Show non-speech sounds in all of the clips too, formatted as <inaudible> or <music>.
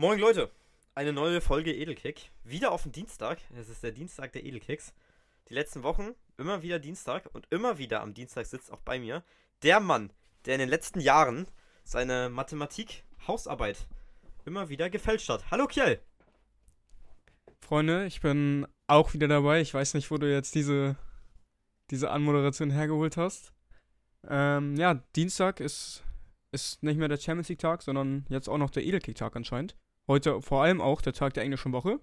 Moin Leute, eine neue Folge Edelkick. Wieder auf den Dienstag. Es ist der Dienstag der Edelkicks. Die letzten Wochen immer wieder Dienstag und immer wieder am Dienstag sitzt auch bei mir der Mann, der in den letzten Jahren seine Mathematik-Hausarbeit immer wieder gefälscht hat. Hallo Kjell! Freunde, ich bin auch wieder dabei. Ich weiß nicht, wo du jetzt diese, diese Anmoderation hergeholt hast. Ähm, ja, Dienstag ist, ist nicht mehr der Champions League-Tag, sondern jetzt auch noch der Edelkick-Tag anscheinend. Heute vor allem auch der Tag der englischen Woche.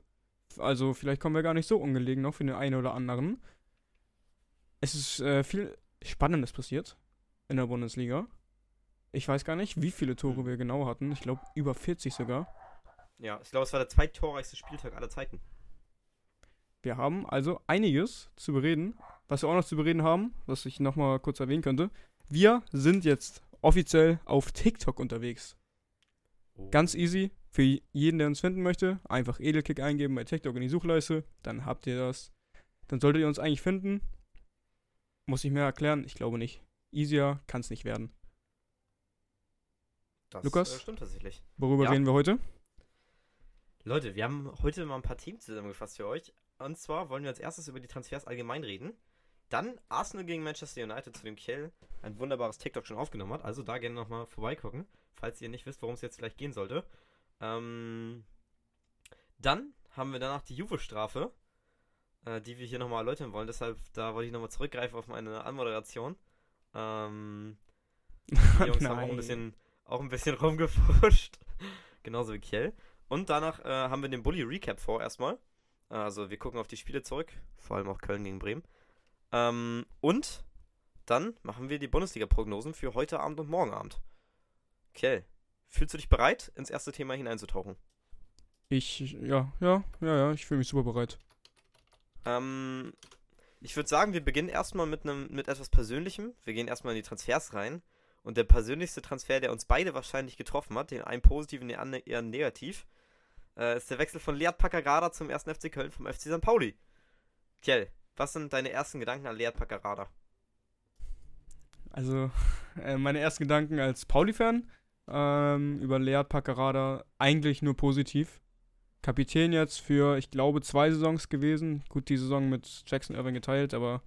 Also vielleicht kommen wir gar nicht so ungelegen noch für den einen oder anderen. Es ist äh, viel Spannendes passiert in der Bundesliga. Ich weiß gar nicht, wie viele Tore wir genau hatten. Ich glaube über 40 sogar. Ja, ich glaube, es war der zweittorreichste Spieltag aller Zeiten. Wir haben also einiges zu bereden. Was wir auch noch zu bereden haben, was ich nochmal kurz erwähnen könnte. Wir sind jetzt offiziell auf TikTok unterwegs. Oh. Ganz easy. Für jeden, der uns finden möchte, einfach Edelkick eingeben bei TikTok in die Suchleiste. Dann habt ihr das. Dann solltet ihr uns eigentlich finden. Muss ich mehr erklären? Ich glaube nicht. Easier kann es nicht werden. Das Lukas? Äh, stimmt tatsächlich. Worüber Ja. reden wir heute? Leute, wir haben heute mal ein paar Themen zusammengefasst für euch. Und zwar wollen wir als erstes über die Transfers allgemein reden. Dann Arsenal gegen Manchester United, zu dem Kiel ein wunderbares TikTok schon aufgenommen hat. Also da gerne nochmal vorbeigucken, falls ihr nicht wisst, worum es jetzt vielleicht gehen sollte. Ähm, dann haben wir danach die Juve-Strafe, äh, die wir hier nochmal erläutern wollen. Deshalb, da wollte ich nochmal zurückgreifen auf meine Anmoderation. Ähm, die <laughs> Jungs haben auch ein bisschen, auch ein bisschen <laughs> rumgefuscht. Genauso wie Kiel. Und danach äh, haben wir den Bully Recap vor erstmal. Also wir gucken auf die Spiele zurück, vor allem auch Köln gegen Bremen. Ähm, und dann machen wir die Bundesliga-Prognosen für heute Abend und morgen Abend. Kiel, fühlst du dich bereit, ins erste Thema hineinzutauchen? Ich, ja, ja, ja, ja, ich fühle mich super bereit. Ähm, ich würde sagen, wir beginnen erstmal mit einem mit etwas Persönlichem. Wir gehen erstmal in die Transfers rein. Und der persönlichste Transfer, der uns beide wahrscheinlich getroffen hat, den einen positiven, den anderen eher negativ, äh, ist der Wechsel von Lead Paccarada zum ersten FC Köln vom FC St. Pauli. Kjell, was sind deine ersten Gedanken an Lead Paccarada? Also, <laughs> äh, meine ersten Gedanken als Pauli-Fan ähm, über Lead Paccarada eigentlich nur positiv. Kapitän jetzt für, ich glaube, zwei Saisons gewesen. Gut, die Saison mit Jackson Irving geteilt, aber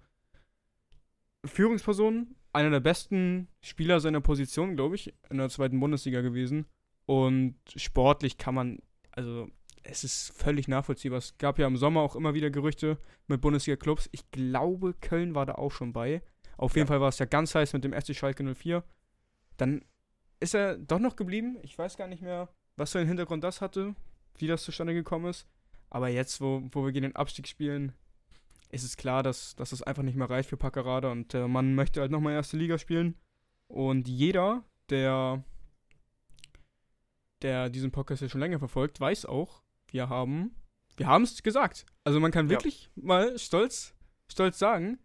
Führungsperson, einer der besten Spieler seiner Position, glaube ich, in der zweiten Bundesliga gewesen. Und sportlich kann man, also es ist völlig nachvollziehbar. Es gab ja im Sommer auch immer wieder Gerüchte mit Bundesliga-Clubs. Ich glaube, Köln war da auch schon bei. Auf jeden Ja. Fall war es ja ganz heiß mit dem FC Schalke 04. Dann ist er doch noch geblieben. Ich weiß gar nicht mehr, was für einen Hintergrund das hatte, wie das zustande gekommen ist. Aber jetzt, wo, wo wir gegen den Abstieg spielen, ist es klar, dass, dass es einfach nicht mehr reicht für Paccarada und äh, man möchte halt nochmal erste Liga spielen. Und jeder, der, der diesen Podcast ja schon länger verfolgt, weiß auch, wir haben, wir haben es gesagt. Also man kann Ja. wirklich mal stolz, stolz sagen,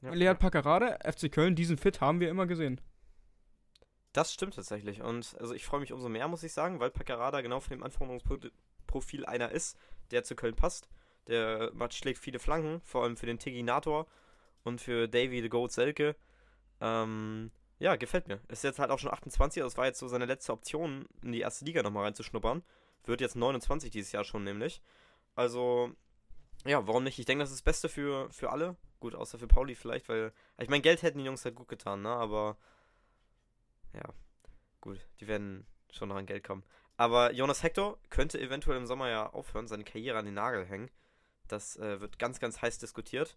Lead Paccarada, FC Köln, diesen Fit haben wir immer gesehen. Das stimmt tatsächlich. Und also ich freue mich umso mehr, muss ich sagen, weil Paccarada genau von dem Anforderungsprofil einer ist, der zu Köln passt. Der macht, schlägt viele Flanken, vor allem für den Tiginator und für Davy the Goat Selke. Ähm, ja, gefällt mir. Ist jetzt halt auch schon 28, das war jetzt so seine letzte Option, in die erste Liga nochmal reinzuschnuppern. Wird jetzt 29 dieses Jahr schon nämlich. Also, ja, warum nicht? Ich denke, das ist das Beste für, für alle. Gut, außer für Pauli vielleicht, weil. Ich meine, Geld hätten die Jungs halt gut getan, ne? Aber. Ja, gut, die werden schon noch an Geld kommen. Aber Jonas Hector könnte eventuell im Sommer ja aufhören, seine Karriere an den Nagel hängen. Das äh, wird ganz, ganz heiß diskutiert.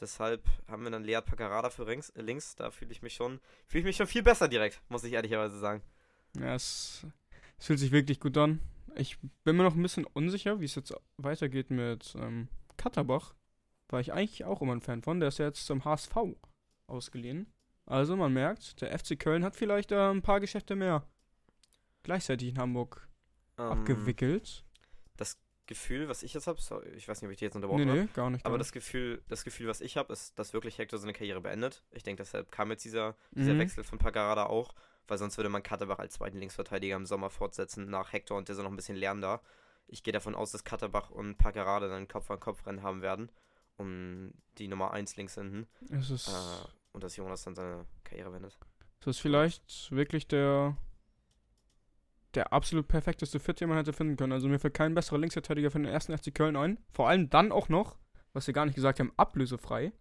Deshalb haben wir dann Lead Paccarada für links. äh, links. Da fühle ich mich schon, fühle ich mich schon viel besser direkt, muss ich ehrlicherweise sagen. Ja, es, es fühlt sich wirklich gut an. Ich bin mir noch ein bisschen unsicher, wie es jetzt weitergeht mit ähm, Katterbach. War ich eigentlich auch immer ein Fan von. Der ist ja jetzt zum HSV ausgeliehen. Also man merkt, der FC Köln hat vielleicht äh, ein paar Geschäfte mehr gleichzeitig in Hamburg Ähm, abgewickelt. Das Gefühl, was ich jetzt habe, ich weiß nicht, ob ich die jetzt unterbrochen Nee, habe. nee, gar nicht. Aber gar das Gefühl, das Gefühl, was ich habe, ist, dass wirklich Hector seine Karriere beendet. Ich denke, deshalb kam jetzt dieser, dieser Mhm. Wechsel von Paccarada auch, weil sonst würde man Katterbach als zweiten Linksverteidiger im Sommer fortsetzen nach Hector und der soll noch ein bisschen lernen da. Ich gehe davon aus, dass Katterbach und Paccarada dann Kopf an Kopf Rennen haben werden, um die Nummer 1 links hinten. Es ist, Äh, und dass Jonas dann seine Karriere beendet. es ist vielleicht wirklich der der absolut perfekteste Fit, den man hätte finden können. Also mir fällt kein besserer Linksverteidiger für den ersten FC Köln ein. Vor allem dann auch noch, was wir gar nicht gesagt haben, ablösefrei.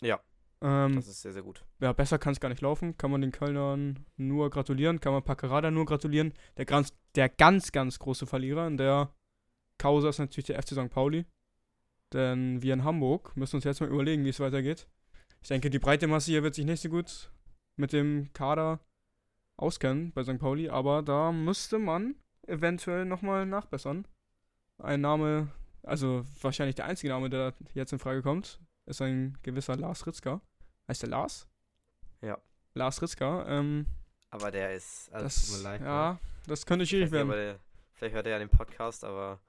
Ja. Ähm, Das ist sehr, sehr gut. ja, besser kann es gar nicht laufen. Kann man den Kölnern nur gratulieren. Kann man Packerada nur gratulieren. Der ganz, der ganz, ganz große Verlierer in der Causa ist natürlich der FC St. Pauli. Denn wir in Hamburg müssen uns jetzt mal überlegen, wie es weitergeht. Ich denke, die breite Masse hier wird sich nicht so gut mit dem Kader auskennen bei St. Pauli. Aber da müsste man eventuell nochmal nachbessern. Ein Name, also wahrscheinlich der einzige Name, der jetzt in Frage kommt, ist ein gewisser Lars Ritzka. Heißt der Lars? Ja. Lars Ritzka. Ähm, Aber der ist. Also, das, tut mir leid. ne? ja, das könnte Ich schwierig werden. der, vielleicht hört er ja den Podcast, aber.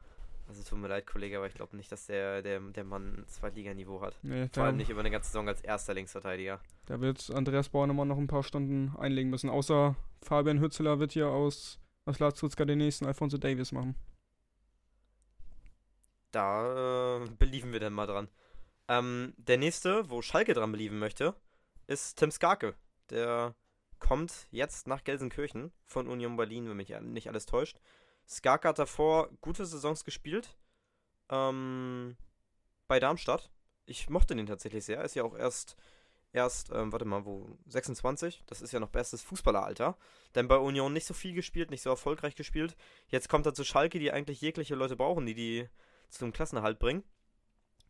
Also tut mir leid, Kollege, aber ich glaube nicht, dass der, der, der Mann Zweitliganiveau hat. Nee, Vor allem nicht über eine ganze Saison als erster Linksverteidiger. da wird Andreas Bornemann noch ein paar Stunden einlegen müssen. Außer Fabian Hützeler wird hier aus, aus Lars Ritzka den nächsten Alfonso Davis machen. Da äh, believen wir dann mal dran. Ähm, der nächste, wo Schalke dran believen möchte, ist Tim Skarke. Der kommt jetzt nach Gelsenkirchen von Union Berlin, wenn mich nicht alles täuscht. Skarke hat davor gute Saisons gespielt. Ähm, bei Darmstadt. Ich mochte den tatsächlich sehr. Ist ja auch erst, erst, ähm, warte mal, wo, 26. Das ist ja noch bestes Fußballeralter. Denn bei Union nicht so viel gespielt, nicht so erfolgreich gespielt. Jetzt kommt er zu Schalke, die eigentlich jegliche Leute brauchen, die die zum Klassenerhalt bringen.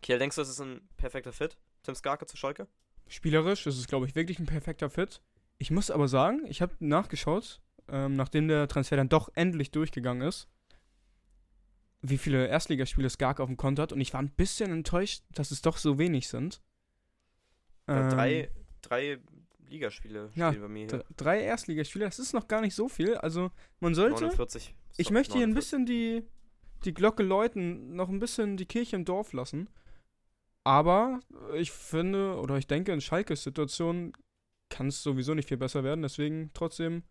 Kiel, denkst du, das ist ein perfekter Fit? Tim Skarke zu Schalke? Spielerisch ist es, glaube ich, wirklich ein perfekter Fit. Ich muss aber sagen, ich habe nachgeschaut, ähm, nachdem der Transfer dann doch endlich durchgegangen ist, wie viele Erstligaspiele Skark auf dem Konto hat. Und ich war ein bisschen enttäuscht, dass es doch so wenig sind. Ja, Ähm, drei, drei Ligaspiele ja, bei mir hier. drei Erstligaspiele, das ist noch gar nicht so viel. Also man sollte, 49. ich möchte hier ein 49. bisschen die, die Glocke läuten, noch ein bisschen die Kirche im Dorf lassen. Aber ich finde, oder ich denke, in Schalkes Situation kann es sowieso nicht viel besser werden. Deswegen trotzdem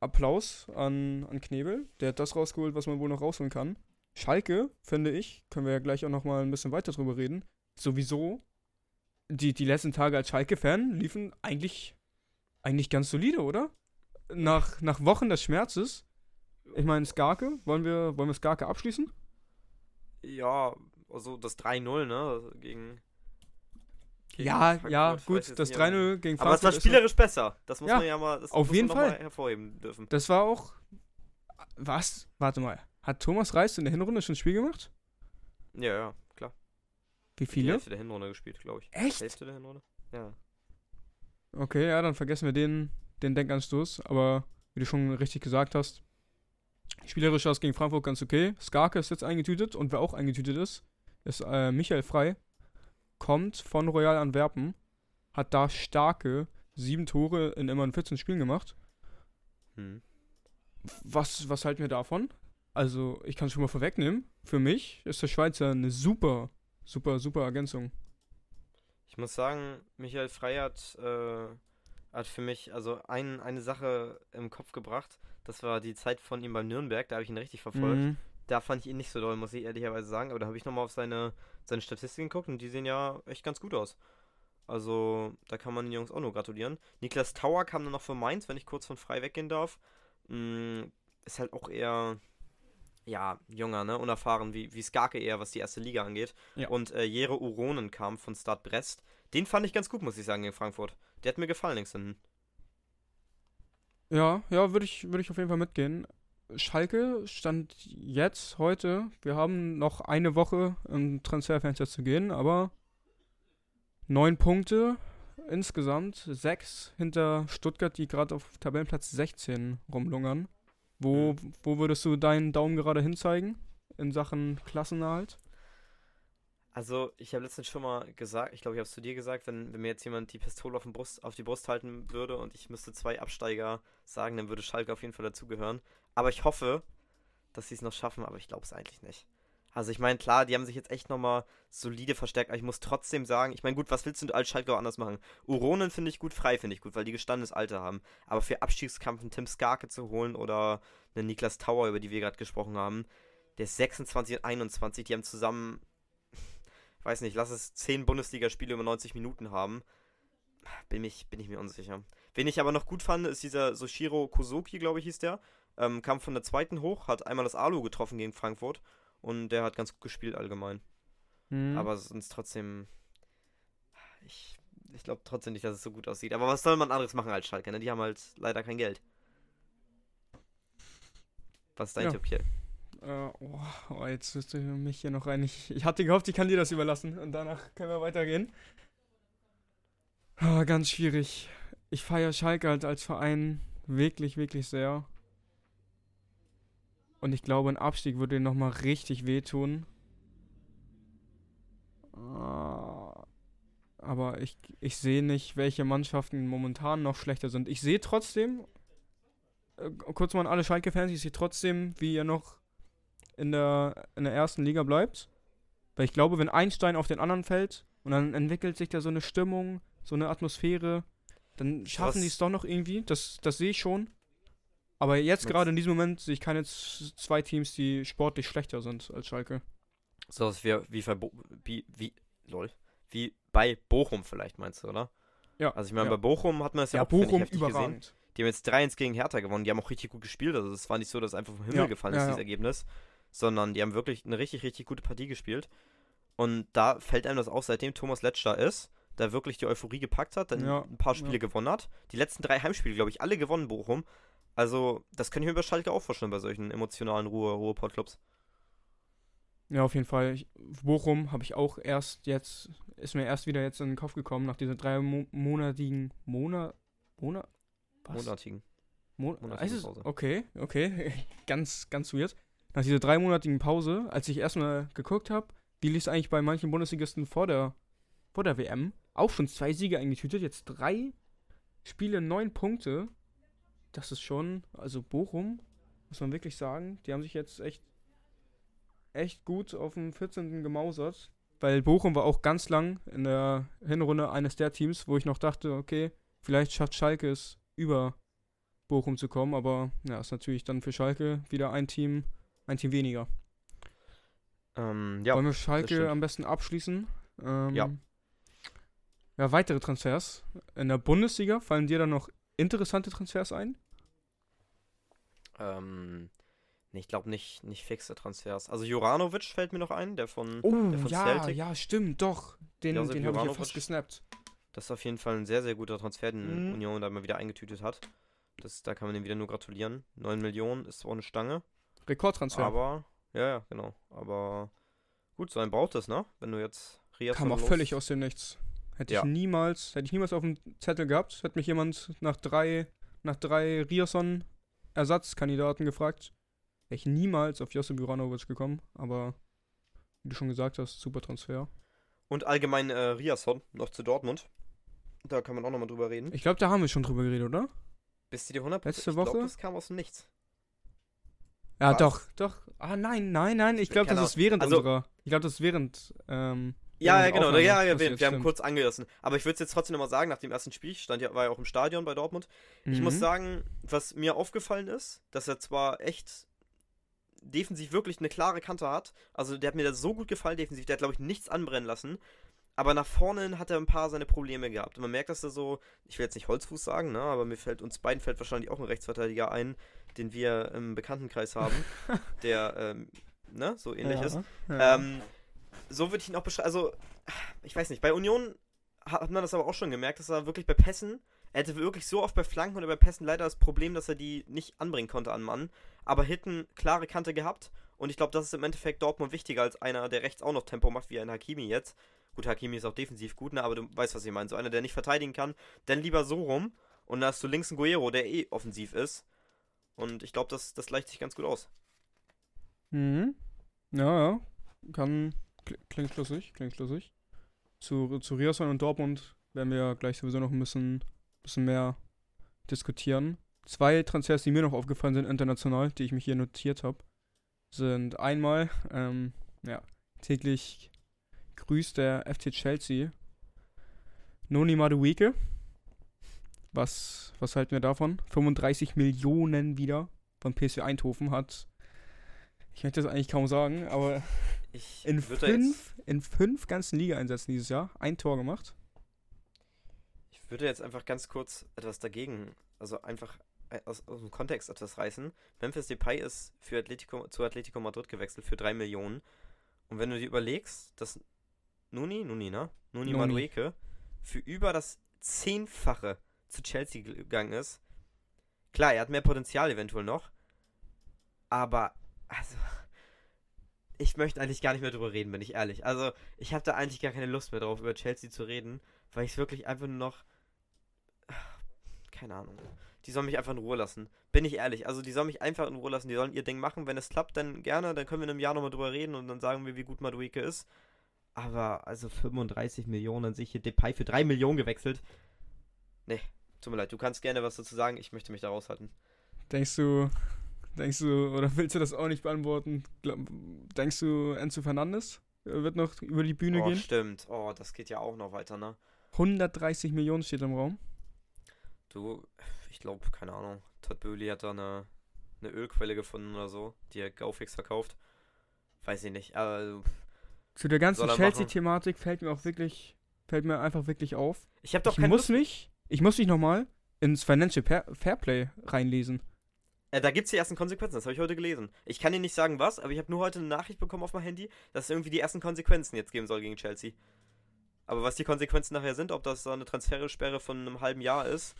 Applaus an, an Knebel. Der hat das rausgeholt, was man wohl noch rausholen kann. Schalke, finde ich, können wir ja gleich auch noch mal ein bisschen weiter drüber reden. Sowieso, die, die letzten Tage als Schalke-Fan liefen eigentlich, eigentlich ganz solide, oder? Nach, nach Wochen des Schmerzes. Ich meine, Skarke, wollen wir, wollen wir Skarke abschließen? Ja, also das 3-0, ne? Gegen. Gegen Ja, Frankfurt, ja, gut, das nicht, aber- 3-0 gegen Frankfurt. Aber es war spielerisch besser. Das muss Ja, man ja mal, das auf muss jeden Fall. mal hervorheben dürfen. Das war auch. Was? Warte mal. Hat Thomas Reis in der Hinrunde schon ein Spiel gemacht? Ja, ja, klar. Wie Die viele? Hälfte der Hinrunde gespielt, glaube ich. Echt? Hälfte der Hinrunde? Ja. Okay, ja, dann vergessen wir den, den Denkanstoß. Aber wie du schon richtig gesagt hast, spielerisch war es gegen Frankfurt ganz okay. Skarke ist jetzt eingetütet und wer auch eingetütet ist, ist äh, Michael Frei. Kommt von Royal Antwerpen, hat da starke sieben Tore in immerhin 14 Spielen gemacht. Hm. Was, was halten wir davon? Also, ich kann es schon mal vorwegnehmen. Für mich ist der Schweizer eine super, super, super Ergänzung. Ich muss sagen, Michael Frey hat, äh, hat für mich also ein, eine Sache im Kopf gebracht. Das war die Zeit von ihm beim Nürnberg, da habe ich ihn richtig verfolgt. Mhm. Da fand ich ihn nicht so doll, muss ich ehrlicherweise sagen. Aber da habe ich nochmal auf seine, seine Statistiken geguckt und die sehen ja echt ganz gut aus. Also, da kann man den Jungs auch nur gratulieren. Niklas Tauer kam dann noch von Mainz, wenn ich kurz von frei weggehen darf. Mm, ist halt auch eher, ja, junger, ne? Unerfahren, wie, wie Skarke eher, was die erste Liga angeht. Ja. Und äh, Jere Uronen kam von Start Brest. Den fand ich ganz gut, muss ich sagen, gegen Frankfurt. Der hat mir gefallen links hinten. Ja, ja, würde ich, würd ich auf jeden Fall mitgehen. Schalke stand jetzt, heute, wir haben noch eine Woche im Transferfenster zu gehen, aber neun Punkte insgesamt, sechs hinter Stuttgart, die gerade auf Tabellenplatz 16 rumlungern. Wo, wo würdest du deinen Daumen gerade hinzeigen in Sachen Klassenerhalt? Also, ich habe letztens schon mal gesagt, ich glaube, ich habe es zu dir gesagt, wenn, wenn mir jetzt jemand die Pistole auf, den Brust, auf die Brust halten würde und ich müsste zwei Absteiger sagen, dann würde Schalke auf jeden Fall dazugehören. Aber ich hoffe, dass sie es noch schaffen, aber ich glaube es eigentlich nicht. Also, ich meine, klar, die haben sich jetzt echt nochmal solide verstärkt, aber ich muss trotzdem sagen, ich meine, gut, was willst du als Schalke auch anders machen? Uronen finde ich gut, frei finde ich gut, weil die gestandenes Alter haben. Aber für Abstiegskampf einen Tim Skarke zu holen oder einen Niklas Tauer, über die wir gerade gesprochen haben, der ist 26 und 21, die haben zusammen weiß nicht, lass es 10 Bundesligaspiele über 90 Minuten haben. Bin, mich, bin ich mir unsicher. Wen ich aber noch gut fand, ist dieser Soshiro Kosoki, glaube ich, hieß der. Ähm, kam von der zweiten hoch, hat einmal das Alu getroffen gegen Frankfurt und der hat ganz gut gespielt allgemein. Mhm. Aber sonst trotzdem. Ich, ich glaube trotzdem nicht, dass es so gut aussieht. Aber was soll man anderes machen als Schalke? Ne? Die haben halt leider kein Geld. Was ist dein Ja. Tipp hier? Äh, oh, oh, jetzt wirst du mich hier noch rein. Ich, ich hatte gehofft, ich kann dir das überlassen und danach können wir weitergehen. Ah, ganz schwierig. Ich feiere Schalke halt als Verein wirklich, wirklich sehr. Und ich glaube, ein Abstieg würde ihnen nochmal richtig wehtun. Ah, Aber ich, ich sehe nicht, welche Mannschaften momentan noch schlechter sind. Ich sehe trotzdem, äh, kurz mal an alle Schalke-Fans, ich sehe trotzdem, wie ihr noch in der, in der ersten Liga bleibt. Weil ich glaube, wenn ein Stein auf den anderen fällt und dann entwickelt sich da so eine Stimmung, so eine Atmosphäre, dann schaffen die es doch noch irgendwie. Das, das sehe ich schon. Aber jetzt gerade in diesem Moment sehe ich keine zwei Teams, die sportlich schlechter sind als Schalke. So was wie, wie, wie, wie, lol, wie bei Bochum vielleicht, meinst du, oder? Ja. Also ich meine, ja. bei Bochum hat man das ja, ja, auch, Bochum heftig gesehen. überragend. Die haben jetzt 3-1 gegen Hertha gewonnen. Die haben auch richtig gut gespielt. Also es war nicht so, dass einfach vom Himmel Ja, gefallen ist, dieses Ergebnis. Sondern die haben wirklich eine richtig, richtig gute Partie gespielt. Und da fällt einem das auch, seitdem Thomas Letsch da ist, da wirklich die Euphorie gepackt hat, dann ein paar Spiele gewonnen hat. Die letzten drei Heimspiele, glaube ich, alle gewonnen, Bochum. Also, das könnte ich mir bei Schalke auch vorstellen, bei solchen emotionalen Ruhe, Ruhrpott-Clubs. Ja, auf jeden Fall. Ich, Bochum habe ich auch erst jetzt, ist mir erst wieder jetzt in den Kopf gekommen, nach dieser dreimonatigen Monat. Monat? Was? Monatigen. Mon Monatige ist es? Pause. Okay, okay. <laughs> ganz, ganz weird. Nach dieser dreimonatigen Pause, als ich erstmal geguckt habe, wie lief es eigentlich bei manchen Bundesligisten vor der, vor der WM? Auch schon zwei Siege eingetütet, jetzt drei Spiele, neun Punkte. Das ist schon, also Bochum, muss man wirklich sagen, die haben sich jetzt echt, echt gut auf dem 14. gemausert. Weil Bochum war auch ganz lang in der Hinrunde eines der Teams, wo ich noch dachte, okay, vielleicht schafft Schalke es über Bochum zu kommen, aber ja, ist natürlich dann für Schalke wieder ein Team, ein Team weniger. Ähm, ja, Wollen wir. Schalke am besten abschließen? Ähm, Ja. Ja, weitere Transfers. In der Bundesliga fallen dir dann noch interessante Transfers ein? Ähm, nee, ich glaube nicht, nicht fixe Transfers. Also Juranovic fällt mir noch ein, der von, Oh, der von ja, Celtic. ja, stimmt, doch. Den, Josip den habe ich ja fast gesnappt. Das ist auf jeden Fall ein sehr, sehr guter Transfer, den Mhm. Union da mal wieder eingetütet hat. Das, da kann man ihm wieder nur gratulieren. 9 Millionen ist zwar eine Stange, Rekordtransfer. aber, ja, ja, genau. Aber gut, so ein braucht es, ne? Wenn du jetzt Rias Kam auch völlig aus dem Nichts. Hätte Ja. ich niemals, hätte ich niemals auf dem Zettel gehabt, hätte mich jemand nach drei, nach drei Rierson Ersatzkandidaten gefragt. Wäre ich niemals auf Josip Juranovic gekommen, aber wie du schon gesagt hast, super Transfer. Und allgemein äh, Riasson noch zu Dortmund. Da kann man auch nochmal drüber reden. Ich glaube, da haben wir schon drüber geredet, oder? Bist du dir 100% Letzte Ich Woche? das kam aus dem Nichts. Ja, Was? doch, doch. Ah, nein, nein, nein. Ich glaube, das ist während Also- unserer. Ich glaube, das ist während. Ähm, Ja, Ja, genau. Ja, wir, wir haben kurz angerissen. Aber ich würde es jetzt trotzdem nochmal sagen, nach dem ersten Spiel, ich stand ja, war ja auch im Stadion bei Dortmund. Ich muss mhm. sagen, was mir aufgefallen ist, dass er zwar echt defensiv wirklich eine klare Kante hat. Also der hat mir das so gut gefallen defensiv, der hat glaube ich nichts anbrennen lassen. Aber nach vorne hat er ein paar seine Probleme gehabt. Und man merkt, dass er so, ich will jetzt nicht Holzfuß sagen, ne, aber mir fällt, uns beiden fällt wahrscheinlich auch ein Rechtsverteidiger ein, den wir im Bekanntenkreis haben, <laughs> der, ähm, ne, so ähnlich ja, ist. Ja. Ähm, so würde ich ihn auch beschreiben. Also, ich weiß nicht, bei Union hat man das aber auch schon gemerkt, dass er wirklich bei Pässen, er hätte wirklich so oft bei Flanken oder bei Pässen leider das Problem, dass er die nicht anbringen konnte an Mann. Aber hinten klare Kante gehabt. Und ich glaube, das ist im Endeffekt Dortmund wichtiger als einer, der rechts auch noch Tempo macht, wie ein Hakimi jetzt. Gut, Hakimi ist auch defensiv gut, ne, aber du weißt, was ich meine. So einer, der nicht verteidigen kann, dann lieber so rum. Und da hast du links einen Guerrero, der eh offensiv ist. Und ich glaube, das, das gleicht sich ganz gut aus. Mhm. Ja, ja. Kann. Kl- Klingt schlüssig, klingt schlüssig. Zu, zu Riasson und Dortmund werden wir gleich sowieso noch ein bisschen, bisschen mehr diskutieren. Zwei Transfers, die mir noch aufgefallen sind international, die ich mich hier notiert habe, sind einmal, ähm, ja, täglich grüßt der FC Chelsea Noni Madueke. Was, was halten wir davon? 35 Millionen wieder von PSV Eindhoven hat ich möchte das eigentlich kaum sagen, aber Ich in fünf, in fünf ganzen Liga-Einsätzen dieses Jahr ein Tor gemacht. Ich würde jetzt einfach ganz kurz etwas dagegen, also einfach äh, aus, aus dem Kontext etwas reißen. Memphis Depay ist für Atletico, zu Atletico Madrid gewechselt für 3 Millionen. Und wenn du dir überlegst, dass Nuni, Nuni, ne? Nuni, Nuni. Madueke für über das Zehnfache zu Chelsea gegangen ist. Klar, er hat mehr Potenzial eventuell noch. Aber, also, ich möchte eigentlich gar nicht mehr drüber reden, bin ich ehrlich. Also, ich habe da eigentlich gar keine Lust mehr drauf, über Chelsea zu reden, weil ich es wirklich einfach nur noch. Keine Ahnung. Die sollen mich einfach in Ruhe lassen. Bin ich ehrlich. Also, die sollen mich einfach in Ruhe lassen. Die sollen ihr Ding machen. Wenn es klappt, dann gerne. Dann können wir in einem Jahr nochmal drüber reden und dann sagen wir, wie gut Madueke ist. Aber, also 35 Millionen, dann sehe ich hier Depay für 3 Millionen gewechselt. Nee, tut mir leid. Du kannst gerne was dazu sagen. Ich möchte mich da raushalten. Denkst du, denkst du, oder <laughs> willst du das auch nicht beantworten? Denkst du, Enzo Fernandes wird noch über die Bühne oh, gehen? stimmt. Oh, das geht ja auch noch weiter, ne? 130 Millionen steht im Raum. Du, ich glaube, keine Ahnung. Todd Böhli hat da eine, eine Ölquelle gefunden oder so, die er Gaufix verkauft. Weiß ich nicht. Also, Zu der ganzen Chelsea-Thematik fällt mir auch wirklich, fällt mir einfach wirklich auf. ich habe doch ich muss Lust. mich, ich muss mich nochmal ins Financial Fair Fairplay reinlesen. Äh, da gibt's die ersten Konsequenzen, das habe ich heute gelesen. Ich kann dir nicht sagen, was, aber ich habe nur heute eine Nachricht bekommen auf mein Handy, dass es irgendwie die ersten Konsequenzen jetzt geben soll gegen Chelsea. Aber was die Konsequenzen nachher sind, ob das so eine Transfersperre von einem halben Jahr ist,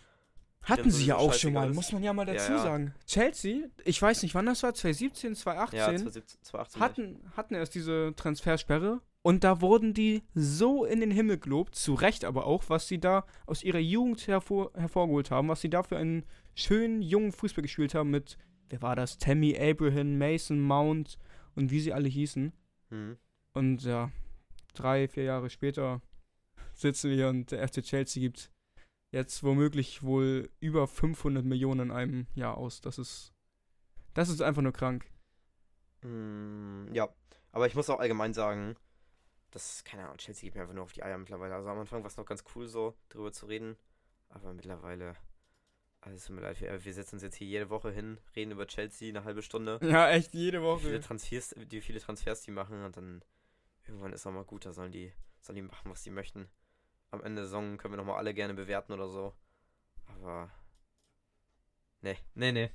Hatten Dem sie ja auch schon mal, ist. muss man ja mal Ja, dazu ja. sagen. Chelsea, ich weiß nicht, wann das war, 2017, 2018, ja, 2017, 2018 hatten, hatten erst diese Transfersperre und da wurden die so in den Himmel gelobt, zu Recht aber auch, was sie da aus ihrer Jugend hervor, hervorgeholt haben, was sie da für einen schönen jungen Fußball gespielt haben mit, wer war das, Tammy Abraham, Mason Mount und wie sie alle hießen. Hm. Und ja, drei, vier Jahre später sitzen wir hier und der FC Chelsea gibt jetzt womöglich wohl über 500 Millionen in einem Jahr aus. Das ist, das ist einfach nur krank. Mm, ja, aber ich muss auch allgemein sagen, dass, keine Ahnung, Chelsea geht mir einfach nur auf die Eier mittlerweile. Also am Anfang war es noch ganz cool so, drüber zu reden, aber mittlerweile, also es tut mir leid, wir, wir setzen uns jetzt hier jede Woche hin, reden über Chelsea eine halbe Stunde, <laughs> Ja, echt jede wie viele Woche. Transfers, wie viele Transfers die machen und dann irgendwann ist auch mal gut, da sollen die, sollen die machen, was die möchten. Am Ende der Saison können wir nochmal alle gerne bewerten oder so, aber, nee, nee, nee.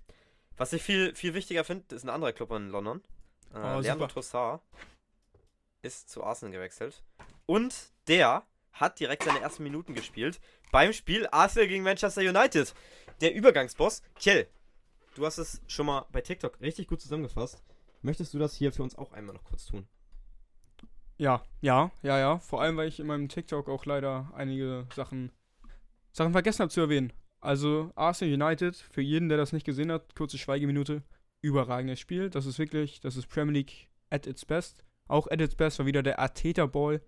Was ich viel, viel wichtiger finde, ist ein anderer Club in London. Äh, Oh, Leandro. Trossard ist zu Arsenal gewechselt. Und der hat direkt seine ersten Minuten gespielt beim Spiel Arsenal gegen Manchester United. Der Übergangsboss, Kjell. Du hast es schon mal bei TikTok richtig gut zusammengefasst. Möchtest du das hier für uns auch einmal noch kurz tun? Ja, ja, ja, ja. Vor allem, weil ich in meinem TikTok auch leider einige Sachen, Sachen vergessen habe zu erwähnen. Also Arsenal United, für jeden, der das nicht gesehen hat, kurze Schweigeminute, überragendes Spiel. Das ist wirklich, das ist Premier League at its best. Auch at its best war wieder der Arteta Ball.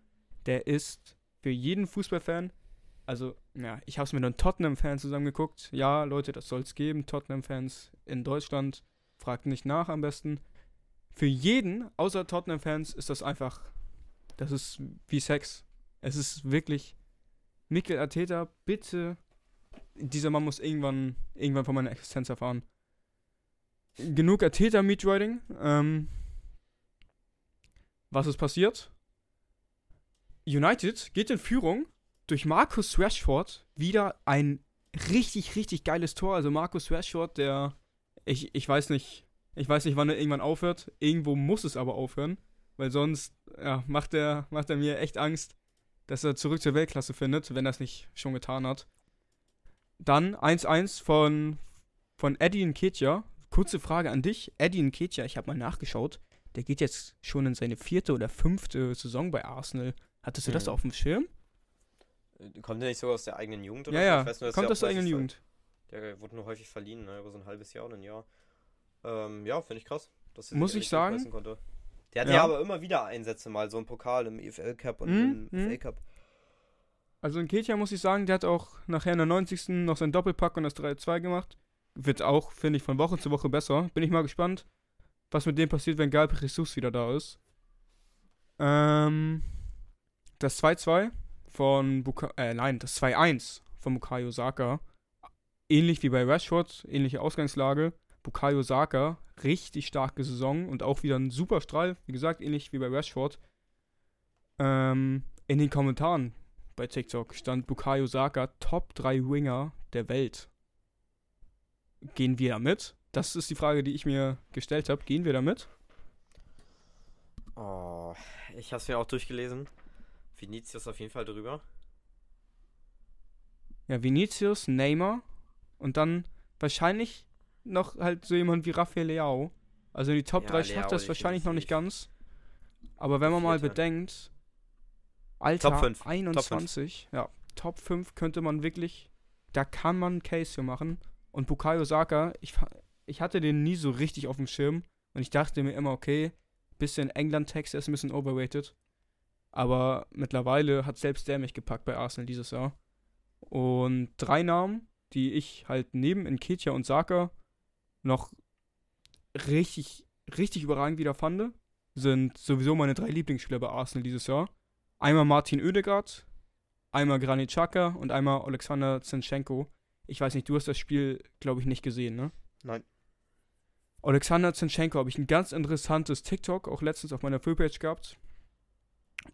Der ist für jeden Fußballfan, also ja, ich habe es mit einem Tottenham-Fan zusammengeguckt. Ja, Leute, das soll es geben. Tottenham-Fans in Deutschland, fragt nicht nach am besten. Für jeden, außer Tottenham-Fans, ist das einfach, das ist wie Sex. Es ist wirklich, Mikel Arteta, bitte, dieser Mann muss irgendwann, irgendwann von meiner Existenz erfahren. Genug Arteta-Meatwriting. Ähm, was ist passiert? United geht in Führung durch Marcus Rashford wieder ein richtig, richtig geiles Tor. Also Marcus Rashford, der, ich, ich weiß nicht, ich weiß nicht, wann er irgendwann aufhört. Irgendwo muss es aber aufhören, weil sonst ja, macht, er, macht er mir echt Angst, dass er zurück zur Weltklasse findet, wenn er es nicht schon getan hat. Dann 1-1 von, von Eddie Nketiah. Kurze Frage an dich. Eddie Nketiah, ich habe mal nachgeschaut, der geht jetzt schon in seine vierte oder fünfte Saison bei Arsenal. Hattest du das Mhm. auf dem Schirm? Äh, Kommt der nicht sogar aus der eigenen Jugend Ja, so? ja, nur, kommt aus der eigenen Jugend. Der wurde nur häufig verliehen, ne? über so ein halbes Jahr oder ein Jahr. Ähm, ja, finde ich krass. Dass Muss ich sagen? Konnte. Der hatte Ja. ja. aber immer wieder Einsätze mal, so im Pokal, im EFL Cup und Mhm, im mhm. FA Cup. Also in Ketja muss ich sagen, der hat auch nachher in der 90. noch seinen Doppelpack und das 3-2 gemacht. Wird auch, finde ich, von Woche zu Woche besser. Bin ich mal gespannt, was mit dem passiert, wenn Gabriel Jesus wieder da ist. Ähm, das 2-2 von Buka äh, nein, das 2-1 von Bukayo Saka. Ähnlich wie bei Rashford, ähnliche Ausgangslage. Bukayo Saka, richtig starke Saison und auch wieder ein super Strahl. Wie gesagt, ähnlich wie bei Rashford. Ähm, in den Kommentaren bei TikTok stand Bukayo Saka Top 3 Winger der Welt. gehen wir damit? Das ist die Frage, die ich mir gestellt habe. Gehen wir damit? Oh, ich habe es mir auch durchgelesen. Vinicius auf jeden Fall drüber. Ja, Vinicius, Neymar und dann wahrscheinlich noch halt so jemand wie Rafael Leao. Also die Top Ja, 3 Leao schafft das wahrscheinlich noch nicht ganz. Aber wenn man mal bedenkt, Alter, Top fünf. 21, ja, Top 5 könnte man wirklich, da kann man einen Case für machen. Und Bukayo Saka, ich, ich hatte den nie so richtig auf dem Schirm und ich dachte mir immer, okay, bisschen England-Text, der ist ein bisschen overrated. Aber mittlerweile hat selbst der mich gepackt bei Arsenal dieses Jahr. Und drei Namen, die ich halt neben Nketiah und Saka noch richtig, richtig überragend wieder fand, sind sowieso meine drei Lieblingsspieler bei Arsenal dieses Jahr. Einmal Martin Oedegaard, einmal Granit Xhaka und einmal Alexander Zinchenko. Ich weiß nicht, du hast das Spiel, glaube ich, nicht gesehen, ne? Nein. Alexander Zinchenko habe ich ein ganz interessantes TikTok auch letztens auf meiner Fullpage gehabt.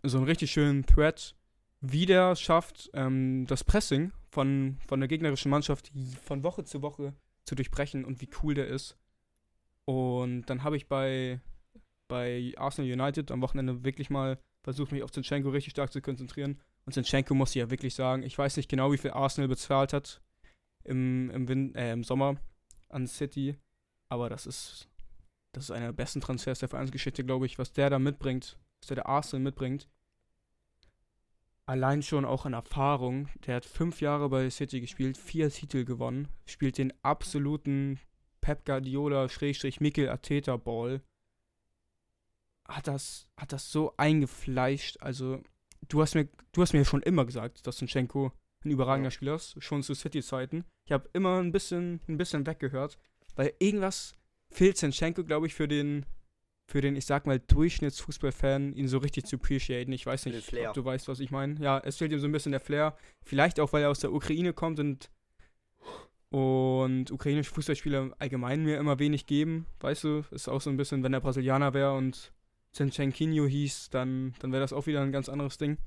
So einen richtig schönen Thread, wie der schafft, ähm, das Pressing von, von der gegnerischen Mannschaft von Woche zu Woche zu durchbrechen und wie cool der ist. Und dann habe ich bei, bei Arsenal United am Wochenende wirklich mal versucht, mich auf Zinchenko richtig stark zu konzentrieren. Und Zinchenko muss ich ja wirklich sagen, ich weiß nicht genau, wie viel Arsenal bezahlt hat im, im, Win äh, im Sommer an City. Aber das ist, das ist einer der besten Transfers der Vereinsgeschichte, glaube ich, was der da mitbringt, was der der Arsenal mitbringt. Allein schon auch an Erfahrung. Der hat fünf Jahre bei City gespielt, vier Titel gewonnen, spielt den absoluten Pep Guardiola Schrägstrich Mikel Arteta Ball. Hat das, hat das so eingefleischt. Also, du hast mir, du hast mir schon immer gesagt, dass Zinchenko ein überragender Ja. Spieler ist, schon zu City-Zeiten. Ich habe immer ein bisschen, ein bisschen weggehört, weil irgendwas fehlt Zinchenko, glaube ich, für den, für den, ich sag mal, Durchschnittsfußballfan, ihn so richtig zu appreciaten. Ich weiß nicht, ob du weißt, was ich meine. Ja, es fehlt ihm so ein bisschen der Flair. Vielleicht auch, weil er aus der Ukraine kommt und, und ukrainische Fußballspieler allgemein mir immer wenig geben. Weißt du, ist auch so ein bisschen, wenn er Brasilianer wäre und Zinchenkinho hieß, dann, dann wäre das auch wieder ein ganz anderes Ding.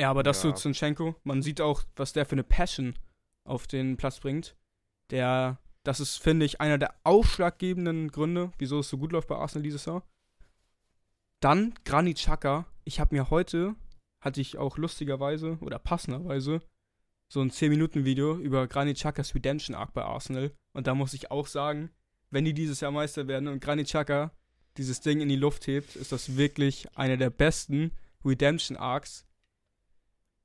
Ja, aber das Ja. zu Zinchenko. Man sieht auch, was der für eine Passion auf den Platz bringt. Der, das ist, finde ich, einer der ausschlaggebenden Gründe, wieso es so gut läuft bei Arsenal dieses Jahr. Dann Granit Xhaka. Ich habe mir heute, hatte ich auch lustigerweise oder passenderweise so ein 10-Minuten-Video über Granit Xhakas Redemption Arc bei Arsenal. Und da muss ich auch sagen, wenn die dieses Jahr Meister werden und Granit Xhaka dieses Ding in die Luft hebt, ist das wirklich einer der besten Redemption Arcs,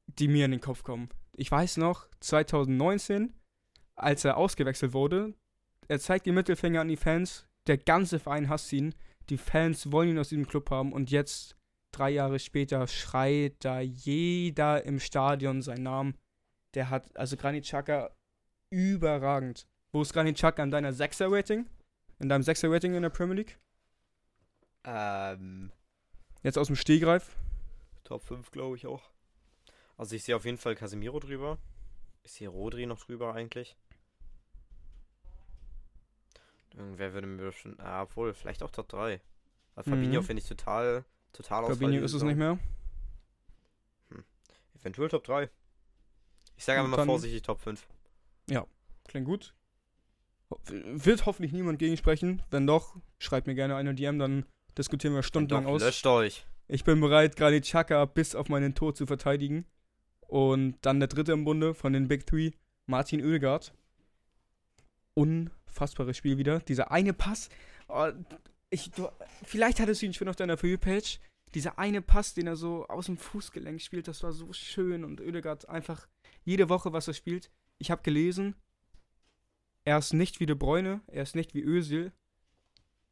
die mir in den Kopf kommen. Ich weiß noch, 2019, als er ausgewechselt wurde, er zeigt die Mittelfinger an die Fans, der ganze Verein hasst ihn, die Fans wollen ihn aus diesem Club haben und jetzt, drei Jahre später, schreit da jeder im Stadion seinen Namen. Der hat, also Granit Xhaka, überragend. Wo ist Granit Xhaka in deiner 6er-Rating? In deinem 6er-Rating in der Premier League? Ähm, Jetzt aus dem Stehgreif? Top 5 glaube ich auch. Also ich sehe auf jeden Fall Casemiro drüber. Ich sehe Rodri noch drüber eigentlich. Irgendwer würde mir bestimmt. Ah, obwohl, vielleicht auch Top 3. Weil Fabinho Mhm. finde ich total, total Fabinho ausfallende ist es nicht mehr. Eventuell Top 3. Ich sage einfach mal vorsichtig Top 5. Klingt gut. Wird hoffentlich niemand gegen sprechen. Wenn doch, schreibt mir gerne eine DM, dann diskutieren wir stundenlang Doch, aus. löscht euch. Ich bin bereit, Granit Xhaka bis auf meinen Tod zu verteidigen. Und dann der dritte im Bunde von den Big Three, Martin Oedegaard. Unfassbares Spiel wieder. Dieser eine Pass. Oh, ich, du, vielleicht hattest du ihn schon auf deiner Free-Page. Dieser eine Pass, den er so aus dem Fußgelenk spielt, das war so schön. Und Oedegaard einfach jede Woche, was er spielt. Ich habe gelesen, er ist nicht wie De Bruyne, er ist nicht wie Özil.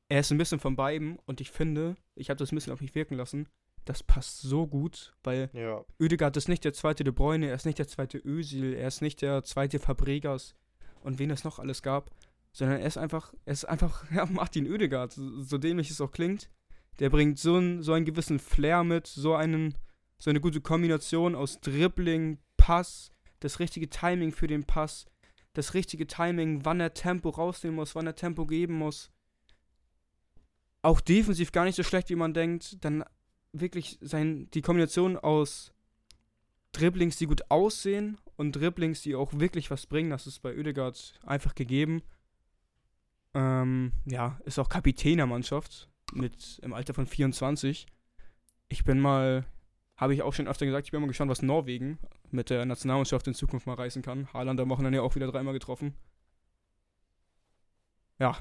Er ist ein bisschen von beiden und ich finde, ich habe das ein bisschen auf mich wirken lassen, das passt so gut, weil Ja. Oedegaard ist nicht der zweite De Bruyne, er ist nicht der zweite Özil, er ist nicht der zweite Fabregas und wen es noch alles gab, sondern er ist einfach, er ist einfach, <laughs> ja, Martin Oedegaard, so, so dämlich es auch klingt. Der bringt so, einen so einen gewissen Flair mit, so einen, so eine gute Kombination aus Dribbling, Pass, das richtige Timing für den Pass, das richtige Timing, wann er Tempo rausnehmen muss, wann er Tempo geben muss. Auch defensiv gar nicht so schlecht, wie man denkt. Dann wirklich sein, die Kombination aus Dribblings, die gut aussehen und Dribblings, die auch wirklich was bringen. Das ist bei Oedegaard einfach gegeben. Ähm, ja, ist auch Kapitän der Mannschaft mit im Alter von 24. Ich bin mal, habe ich auch schon öfter gesagt, ich bin mal gespannt, was Norwegen mit der Nationalmannschaft in Zukunft mal reißen kann. Haaland am Wochenende ja auch wieder dreimal getroffen. Ja,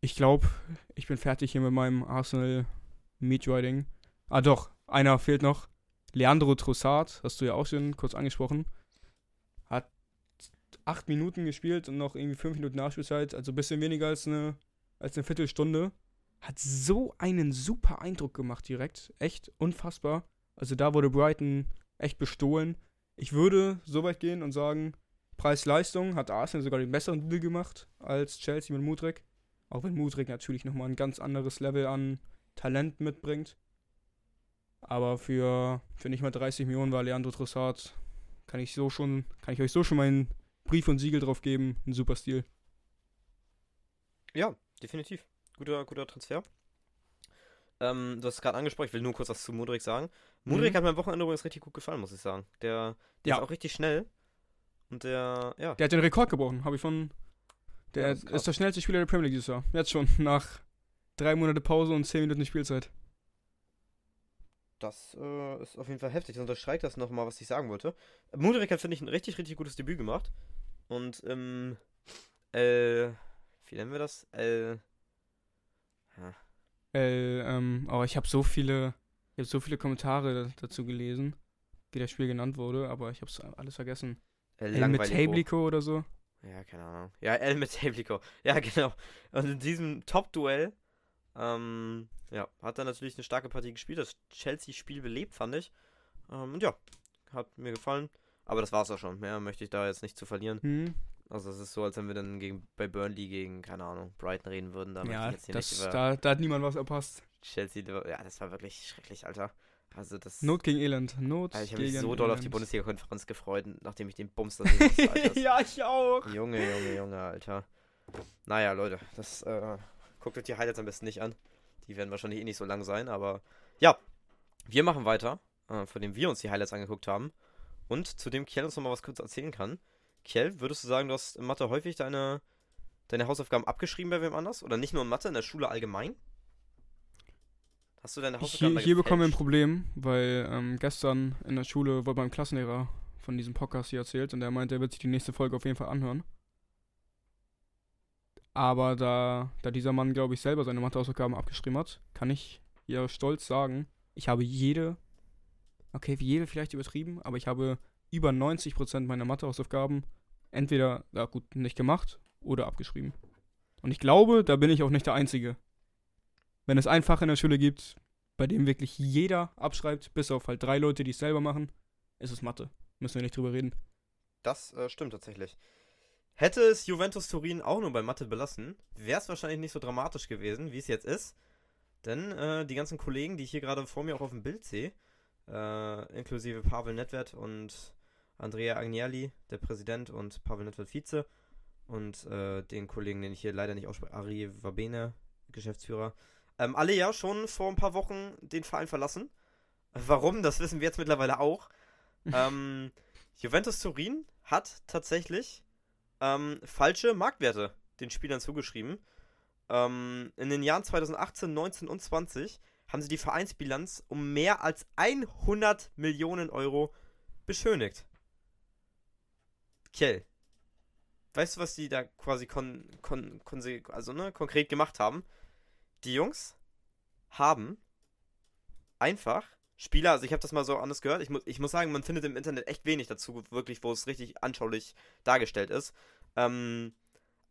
ich glaube, ich bin fertig hier mit meinem Arsenal Meatriding. Ah doch, einer fehlt noch. Leandro Trossard, hast du ja auch schon kurz angesprochen. Acht Minuten gespielt und noch irgendwie fünf Minuten Nachspielzeit, also ein bisschen weniger als eine, als eine Viertelstunde. Hat so einen super Eindruck gemacht direkt. Echt unfassbar. Also da wurde Brighton echt bestohlen. Ich würde so weit gehen und sagen, Preis-Leistung hat Arsenal sogar den besseren Deal gemacht als Chelsea mit Mudrik. Auch wenn Mudrik natürlich nochmal ein ganz anderes Level an Talent mitbringt. Aber für, für nicht mal 30 Millionen war Leandro Trossard, kann ich so schon, kann ich euch so schon meinen Brief und Siegel drauf geben. Ein super Stil. Ja, definitiv. Guter, guter Transfer. Ähm, du hast es gerade angesprochen, ich will nur kurz was zu Mudrik sagen. Mudrik mhm. hat mir am Wochenende übrigens richtig gut gefallen, muss ich sagen. Der, der ja. ist auch richtig schnell. Und der, ja. Der hat den Rekord gebrochen, habe ich von der ja, ist, ist, der schnellste Spieler der Premier League dieses Jahr. Jetzt schon, nach drei Monate Pause und zehn Minuten Spielzeit. Das äh, ist auf jeden Fall heftig. Das unterstreicht das nochmal, was ich sagen wollte. Mudrik hat, finde ich, ein richtig, richtig gutes Debüt gemacht. Und, ähm, äh, wie nennen wir das? Äh, ja. Äh, ähm, oh, ich habe so viele, ich habe so viele Kommentare dazu gelesen, wie das Spiel genannt wurde, aber ich habe es alles vergessen. Äh, mit Tablico oder so. Ja, keine Ahnung. Ja, El mit Tablico. Ja, <laughs> genau. Und in diesem Top-Duell, ähm, ja, hat er natürlich eine starke Partie gespielt. Das Chelsea-Spiel belebt, fand ich. Ähm, und ja, hat mir gefallen. Aber das war's auch schon. Mehr möchte ich da jetzt nicht zu verlieren. Mhm. Also es ist so, als wenn wir dann gegen, bei Burnley gegen, keine Ahnung, Brighton reden würden. Da ja, das, da, da hat niemand was erpasst. Chelsea, ja, das war wirklich schrecklich, Alter. Also das. Not gegen Elend. Not also ich habe mich so doll auf die Bundesliga-Konferenz gefreut, nachdem ich den Bums <laughs> da sehen Ja, ich auch. Junge, Junge, Junge, Alter. Naja, Leute, das äh, guckt euch die Highlights am besten nicht an. Die werden wahrscheinlich eh nicht so lang sein, aber ja, wir machen weiter, äh, von dem wir uns die Highlights angeguckt haben. Und zu dem Kiel uns nochmal was kurz erzählen kann. Kiel, würdest du sagen, du hast in Mathe häufig deine, deine Hausaufgaben abgeschrieben bei wem anders? Oder nicht nur in Mathe, in der Schule allgemein? Hast du deine Hausaufgaben Hier, hier bekommen wir ein Problem, weil ähm, gestern in der Schule wurde beim Klassenlehrer von diesem Podcast hier erzählt und der meinte, er wird sich die nächste Folge auf jeden Fall anhören. Aber da, da dieser Mann, glaube ich, selber seine Mathehausaufgaben abgeschrieben hat, kann ich hier stolz sagen, ich habe jede, okay, wie jede vielleicht übertrieben, aber ich habe über 90% meiner Mathehausaufgaben entweder, ja gut, nicht gemacht oder abgeschrieben. Und ich glaube, da bin ich auch nicht der Einzige wenn es ein Fach in der Schule gibt, bei dem wirklich jeder abschreibt, bis auf halt drei Leute, die es selber machen, ist es Mathe. Müssen wir nicht drüber reden. Das äh, stimmt tatsächlich. Hätte es Juventus Turin auch nur bei Mathe belassen, wäre es wahrscheinlich nicht so dramatisch gewesen, wie es jetzt ist. Denn äh, die ganzen Kollegen, die ich hier gerade vor mir auch auf dem Bild sehe, äh, inklusive Pavel Nedved und Andrea Agnelli, der Präsident, und Pavel Nedved Vize, und äh, den Kollegen, den ich hier leider nicht ausspreche, Ari Vabene, Geschäftsführer, ähm, alle ja schon vor ein paar Wochen den Verein verlassen. Warum, das wissen wir jetzt mittlerweile auch. <laughs> ähm, Juventus Turin hat tatsächlich ähm, falsche Marktwerte den Spielern zugeschrieben. Ähm, in den Jahren 2018, 19 und 20 haben sie die Vereinsbilanz um mehr als 100 Millionen Euro beschönigt. Kell, weißt du, was die da quasi kon, kon, kon also, ne, konkret gemacht haben? die Jungs haben einfach Spieler, also ich habe das mal so anders gehört, ich, mu ich muss sagen, man findet im Internet echt wenig dazu, wirklich, wo es richtig anschaulich dargestellt ist. Ähm,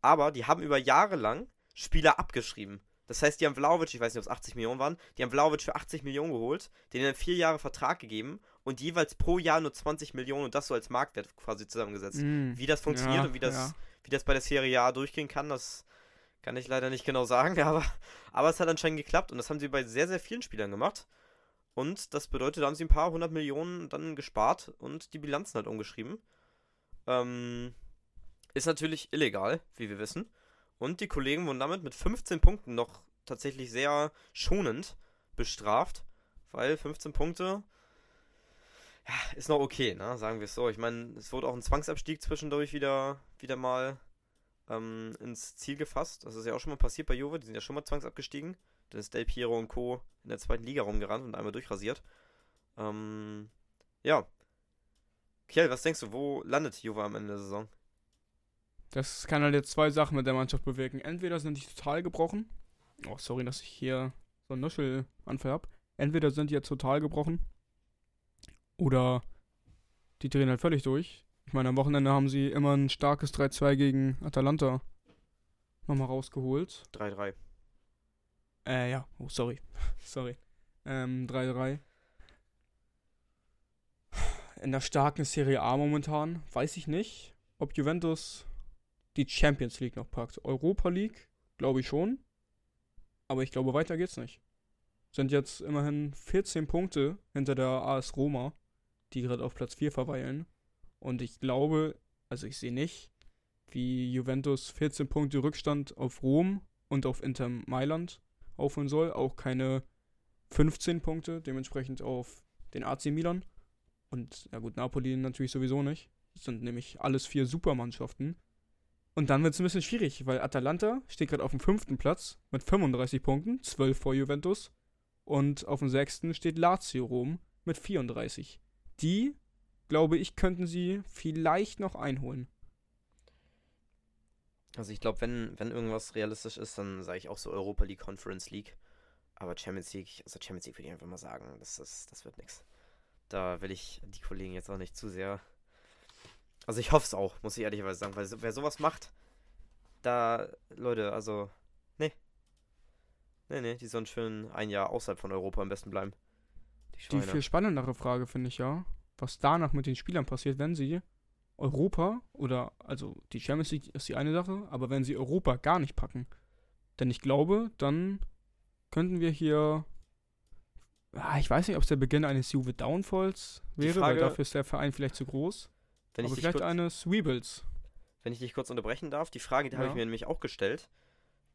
aber die haben über Jahre lang Spieler abgeschrieben. Das heißt, die haben Vlaovic, ich weiß nicht, ob es 80 Millionen waren, die haben Vlaovic für 80 Millionen geholt, denen einen vier Jahre Vertrag gegeben und jeweils pro Jahr nur 20 Millionen und das so als Marktwert quasi zusammengesetzt. Mm, wie das funktioniert ja, und wie das, ja. wie das bei der Serie A durchgehen kann, das kann ich leider nicht genau sagen, <laughs> aber, aber es hat anscheinend geklappt und das haben sie bei sehr, sehr vielen Spielern gemacht. Und das bedeutet, da haben sie ein paar hundert Millionen dann gespart und die Bilanzen halt umgeschrieben. Ähm, ist natürlich illegal, wie wir wissen. Und die Kollegen wurden damit mit 15 Punkten noch tatsächlich sehr schonend bestraft, weil 15 Punkte ja, ist noch okay, ne? sagen wir es so. Ich meine, es wurde auch ein Zwangsabstieg zwischendurch wieder, wieder mal ähm, ins Ziel gefasst. Das ist ja auch schon mal passiert bei Juve, die sind ja schon mal zwangsabgestiegen. Dann ist Del Piero und Co. in der zweiten Liga rumgerannt und einmal durchrasiert. Ähm, ja. Kiel, was denkst du, wo landet Juve am Ende der Saison? Das kann halt jetzt zwei Sachen mit der Mannschaft bewirken. Entweder sind die total gebrochen. Oh, sorry, dass ich hier so einen Nuschelanfall habe. Entweder sind die jetzt total gebrochen. Oder die drehen halt völlig durch. Ich meine, am Wochenende haben sie immer ein starkes 3-2 gegen Atalanta nochmal rausgeholt. 3-3. Äh, ja. Oh, sorry. <laughs> sorry. Ähm, 3-3. In der starken Serie A momentan weiß ich nicht, ob Juventus die Champions League noch packt. Europa League, glaube ich schon. Aber ich glaube, weiter geht's nicht. Sind jetzt immerhin 14 Punkte hinter der AS Roma, die gerade auf Platz 4 verweilen. Und ich glaube, also ich sehe nicht, wie Juventus 14 Punkte Rückstand auf Rom und auf Inter Mailand aufholen soll. Auch keine 15 Punkte, dementsprechend auf den AC Milan. Und ja gut, Napoli natürlich sowieso nicht. Das sind nämlich alles vier Supermannschaften. Und dann wird es ein bisschen schwierig, weil Atalanta steht gerade auf dem fünften Platz mit 35 Punkten, 12 vor Juventus. Und auf dem sechsten steht Lazio Rom mit 34. Die, glaube ich, könnten sie vielleicht noch einholen. Also ich glaube, wenn, wenn irgendwas realistisch ist, dann sage ich auch so Europa League, Conference League. Aber Champions League, also Champions League würde ich einfach mal sagen, das, das, das wird nichts. Da will ich die Kollegen jetzt auch nicht zu sehr. Also ich hoffe es auch, muss ich ehrlicherweise sagen, weil wer sowas macht, da, Leute, also, nee. Nee, nee, die sollen schön ein Jahr außerhalb von Europa am besten bleiben. Die, die viel spannendere Frage finde ich ja, was danach mit den Spielern passiert, wenn sie Europa oder, also die Champions League ist die eine Sache, aber wenn sie Europa gar nicht packen. Denn ich glaube, dann könnten wir hier. Ah, ich weiß nicht, ob es der Beginn eines Juve Downfalls wäre, Frage, weil dafür ist der Verein vielleicht zu groß. aber vielleicht kurz, eines Weebles. Wenn ich dich kurz unterbrechen darf, die Frage, die ja. habe ich mir nämlich auch gestellt.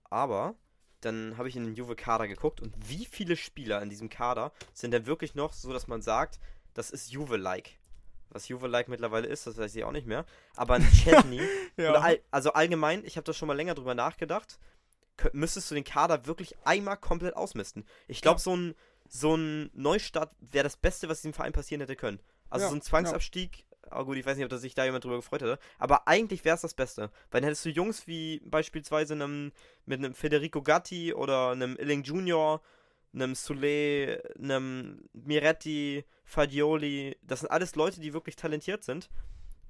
Aber dann habe ich in den Juve-Kader geguckt und wie viele Spieler in diesem Kader sind denn wirklich noch so, dass man sagt, das ist Juve-like. Was Juve-like mittlerweile ist, das weiß ich auch nicht mehr. Aber <laughs> ein Chesney, ja. all, also allgemein, ich habe da schon mal länger drüber nachgedacht, müsstest du den Kader wirklich einmal komplett ausmisten. Ich glaube, ja. so, ein, so ein Neustart wäre das Beste, was diesem Verein passieren hätte können. Also ja, so ein Zwangsabstieg, aber gut, ich weiß nicht, ob sich da jemand drüber gefreut hätte. Aber eigentlich wäre es das Beste. Weil dann hättest du Jungs wie beispielsweise einem, mit einem Federico Gatti oder einem Illing Junior einem Soule, einem Miretti, Fagioli. Das sind alles Leute, die wirklich talentiert sind.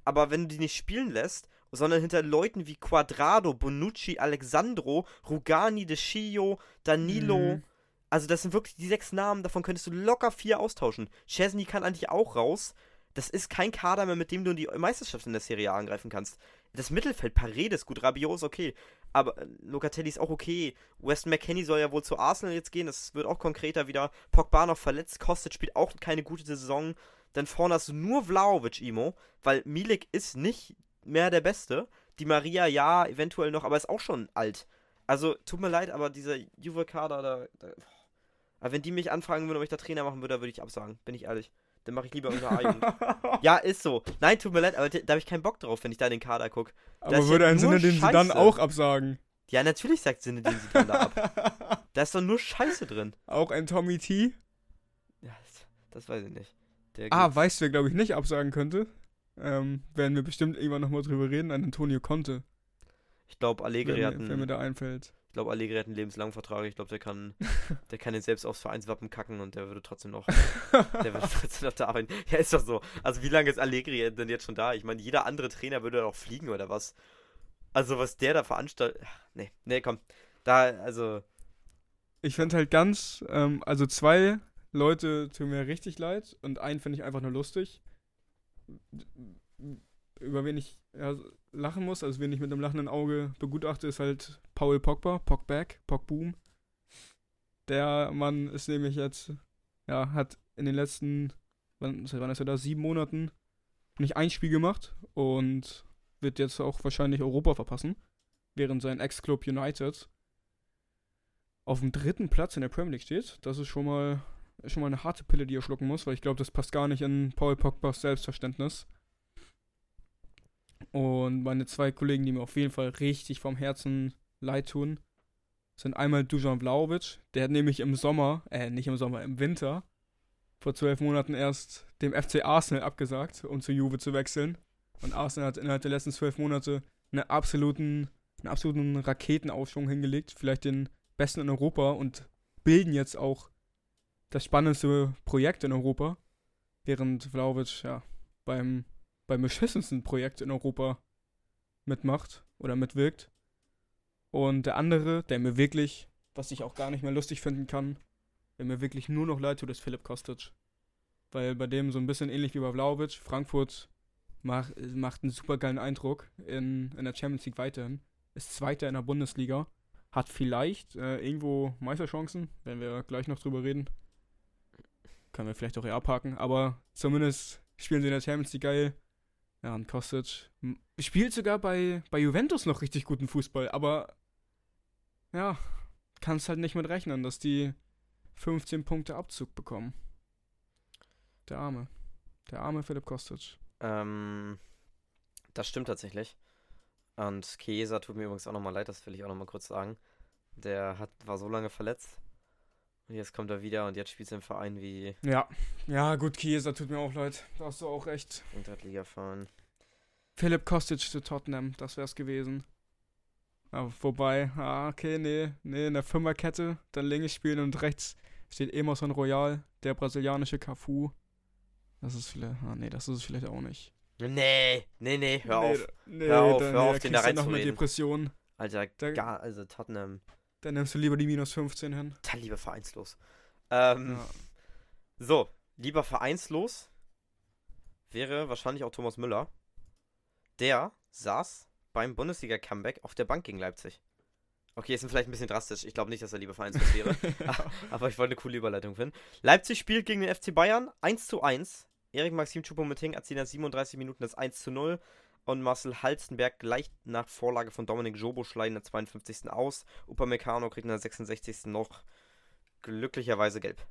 Aber wenn du die nicht spielen lässt, sondern hinter Leuten wie Quadrado, Bonucci, Alexandro, Rugani, De Chio, Danilo. Mhm. Also, das sind wirklich die sechs Namen, davon könntest du locker vier austauschen. Chesney kann eigentlich auch raus. Das ist kein Kader mehr, mit dem du in die Meisterschaft in der Serie A angreifen kannst. Das Mittelfeld, Paredes, gut, Rabiot ist okay. Aber äh, Locatelli ist auch okay. Weston McKenney soll ja wohl zu Arsenal jetzt gehen. Das wird auch konkreter wieder. Pogba noch verletzt. Kostet spielt auch keine gute Saison. Dann vorne hast du nur Vlaovic, Imo. Weil Milik ist nicht mehr der Beste. Die Maria, ja, eventuell noch, aber ist auch schon alt. Also, tut mir leid, aber dieser Juve-Kader, da, da, wenn die mich anfragen würden, ob ich da Trainer machen würde, würde ich absagen. Bin ich ehrlich. Dann mache ich lieber irgendeine A-Jugend. ja, ist so. Nein, tut mir leid, aber da habe ich keinen Bock drauf, wenn ich da den Kader gucke. Aber würde ja ein Sinne, den sie dann auch absagen. Ja, natürlich sagt Sinne, den sie dann da ab. <laughs> da ist doch nur Scheiße drin. Auch ein Tommy T? Ja, das, das weiß ich nicht. Der ah, weißt du, wer glaube ich nicht absagen könnte? Ähm, werden wir bestimmt irgendwann nochmal drüber reden, ein Antonio Conte. Ich glaube, Allegri hat einen, mir da einfällt. Ich glaube, Allegri hat einen lebenslangen Vertrag. Ich glaube, der kann, <laughs> der kann den selbst aufs Vereinswappen kacken und der würde trotzdem noch, <laughs> der würde trotzdem noch da arbeiten. Ja, ist doch so. Also wie lange ist Allegri denn jetzt schon da? Ich meine, jeder andere Trainer würde doch fliegen oder was? Also was der da veranstaltet. Nee, nee, komm. Da, also. Ich finde halt ganz, ähm, also zwei Leute tun mir richtig leid und einen finde ich einfach nur lustig. Über wen ich ja, lachen muss, also wen ich mit einem lachenden Auge begutachte, ist halt Paul Pogba, Pogback, Pogboom. Der Mann ist nämlich jetzt, ja, hat in den letzten, wann, wann ist er da, sieben Monaten nicht ein Spiel gemacht und wird jetzt auch wahrscheinlich Europa verpassen, während sein Ex-Club United auf dem dritten Platz in der Premier League steht. Das ist schon mal ist schon mal eine harte Pille, die er schlucken muss, weil ich glaube, das passt gar nicht in Paul Pogbas Selbstverständnis. Und meine zwei Kollegen, die mir auf jeden Fall richtig vom Herzen leid tun, sind einmal Dujan Vlaovic, der hat nämlich im Sommer, äh, nicht im Sommer, im Winter, vor zwölf Monaten erst dem FC Arsenal abgesagt, um zu Juve zu wechseln. Und Arsenal hat innerhalb der letzten zwölf Monate einen absoluten, einen absoluten Raketenaufschwung hingelegt, vielleicht den besten in Europa und bilden jetzt auch das spannendste Projekt in Europa, während Vlaovic ja beim, beim beschissensten Projekt in Europa mitmacht oder mitwirkt. Und der andere, der mir wirklich, was ich auch gar nicht mehr lustig finden kann, der mir wirklich nur noch leid tut, ist Philipp Kostic. Weil bei dem so ein bisschen ähnlich wie bei Vlaovic, Frankfurt macht, macht einen super geilen Eindruck in, in der Champions League weiterhin. Ist Zweiter in der Bundesliga. Hat vielleicht äh, irgendwo Meisterchancen, wenn wir gleich noch drüber reden. Können wir vielleicht auch eher abhaken, aber zumindest spielen sie in der Champions League geil. Ja, und Kostic spielt sogar bei, bei Juventus noch richtig guten Fußball, aber ja, kannst halt nicht mit rechnen, dass die 15 Punkte Abzug bekommen. Der arme. Der arme Philipp Kostic. Ähm, das stimmt tatsächlich. Und Chiesa tut mir übrigens auch nochmal leid, das will ich auch nochmal kurz sagen. Der hat, war so lange verletzt. Und jetzt kommt er wieder und jetzt spielt sein Verein wie. Ja, ja, gut, Chiesa tut mir auch leid. Da hast du auch recht. Liga fahren. Philipp Kostic zu Tottenham, das wär's gewesen. Aber vorbei, ah, okay, nee, nee, in der Fünferkette, dann links spielen und rechts steht Emerson Royal, der brasilianische Cafu. Das ist vielleicht, ah, nee, das ist es vielleicht auch nicht. Nee, nee, nee, hör nee, auf. Nee, hör auf, dann, hör auf, den da rein noch eine Depression. Alter, da, gar, also Tottenham. Dann nimmst du lieber die minus 15 hin. Dann lieber vereinslos. Ähm, ja. so, lieber vereinslos wäre wahrscheinlich auch Thomas Müller. Der saß beim Bundesliga-Comeback auf der Bank gegen Leipzig. Okay, ist vielleicht ein bisschen drastisch. Ich glaube nicht, dass er lieber vereinslos wäre. <laughs> Aber ich wollte eine coole Überleitung finden. Leipzig spielt gegen den FC Bayern 1 zu 1. Erik Maxim Choupo-Moting erzielt nach 37 Minuten das 1 zu 0 und Marcel Halstenberg gleicht nach Vorlage von Dominik Joboschlei in der 52. aus. Upamecano kriegt in der 66. noch glücklicherweise gelb.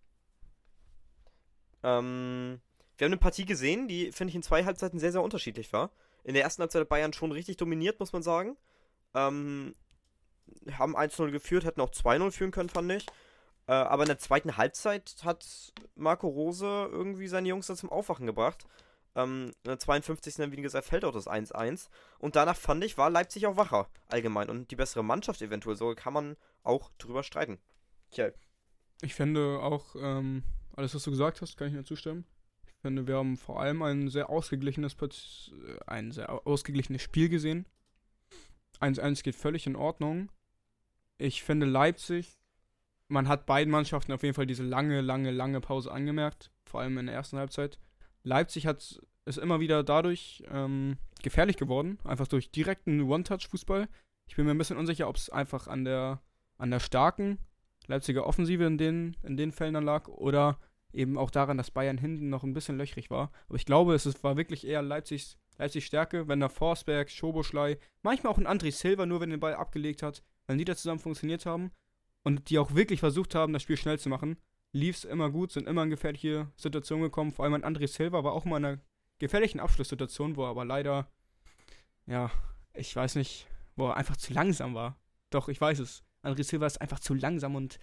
Ähm, wir haben eine Partie gesehen, die, finde ich, in zwei Halbzeiten sehr, sehr unterschiedlich war. In der ersten Halbzeit Bayern schon richtig dominiert, muss man sagen. Ähm, haben 1-0 geführt, hätten auch 2-0 führen können, fand ich. Äh, aber in der zweiten Halbzeit hat Marco Rose irgendwie seine Jungs da zum Aufwachen gebracht. Ähm, in der 52. dann, wie gesagt, fällt auch das 1-1. Und danach fand ich, war Leipzig auch wacher, allgemein. Und die bessere Mannschaft eventuell. So kann man auch drüber streiten. Tja. Ich finde auch, ähm, alles, was du gesagt hast, kann ich mir zustimmen. Ich finde, wir haben vor allem ein sehr ausgeglichenes, ein sehr ausgeglichenes Spiel gesehen. 1-1 geht völlig in Ordnung. Ich finde Leipzig man hat beiden Mannschaften auf jeden Fall diese lange, lange, lange Pause angemerkt, vor allem in der ersten Halbzeit. Leipzig hat ist immer wieder dadurch ähm, gefährlich geworden, einfach durch direkten One-Touch-Fußball. Ich bin mir ein bisschen unsicher, ob es einfach an der, an der starken Leipziger Offensive in den, in den Fällen lag oder eben auch daran, dass Bayern hinten noch ein bisschen löchrig war. Aber ich glaube, es war wirklich eher Leipzigs, Leipzigs Stärke, wenn da Forsberg, Schoboschlei, manchmal auch ein André Silva nur, wenn den Ball abgelegt hat, wenn die da zusammen funktioniert haben und die auch wirklich versucht haben, das Spiel schnell zu machen, lief es immer gut, sind immer in gefährliche Situationen gekommen. Vor allem ein André Silva war auch mal in einer gefährlichen Abschlusssituation, wo er aber leider, ja, ich weiß nicht, wo er einfach zu langsam war. Doch, ich weiß es. André Silva ist einfach zu langsam und.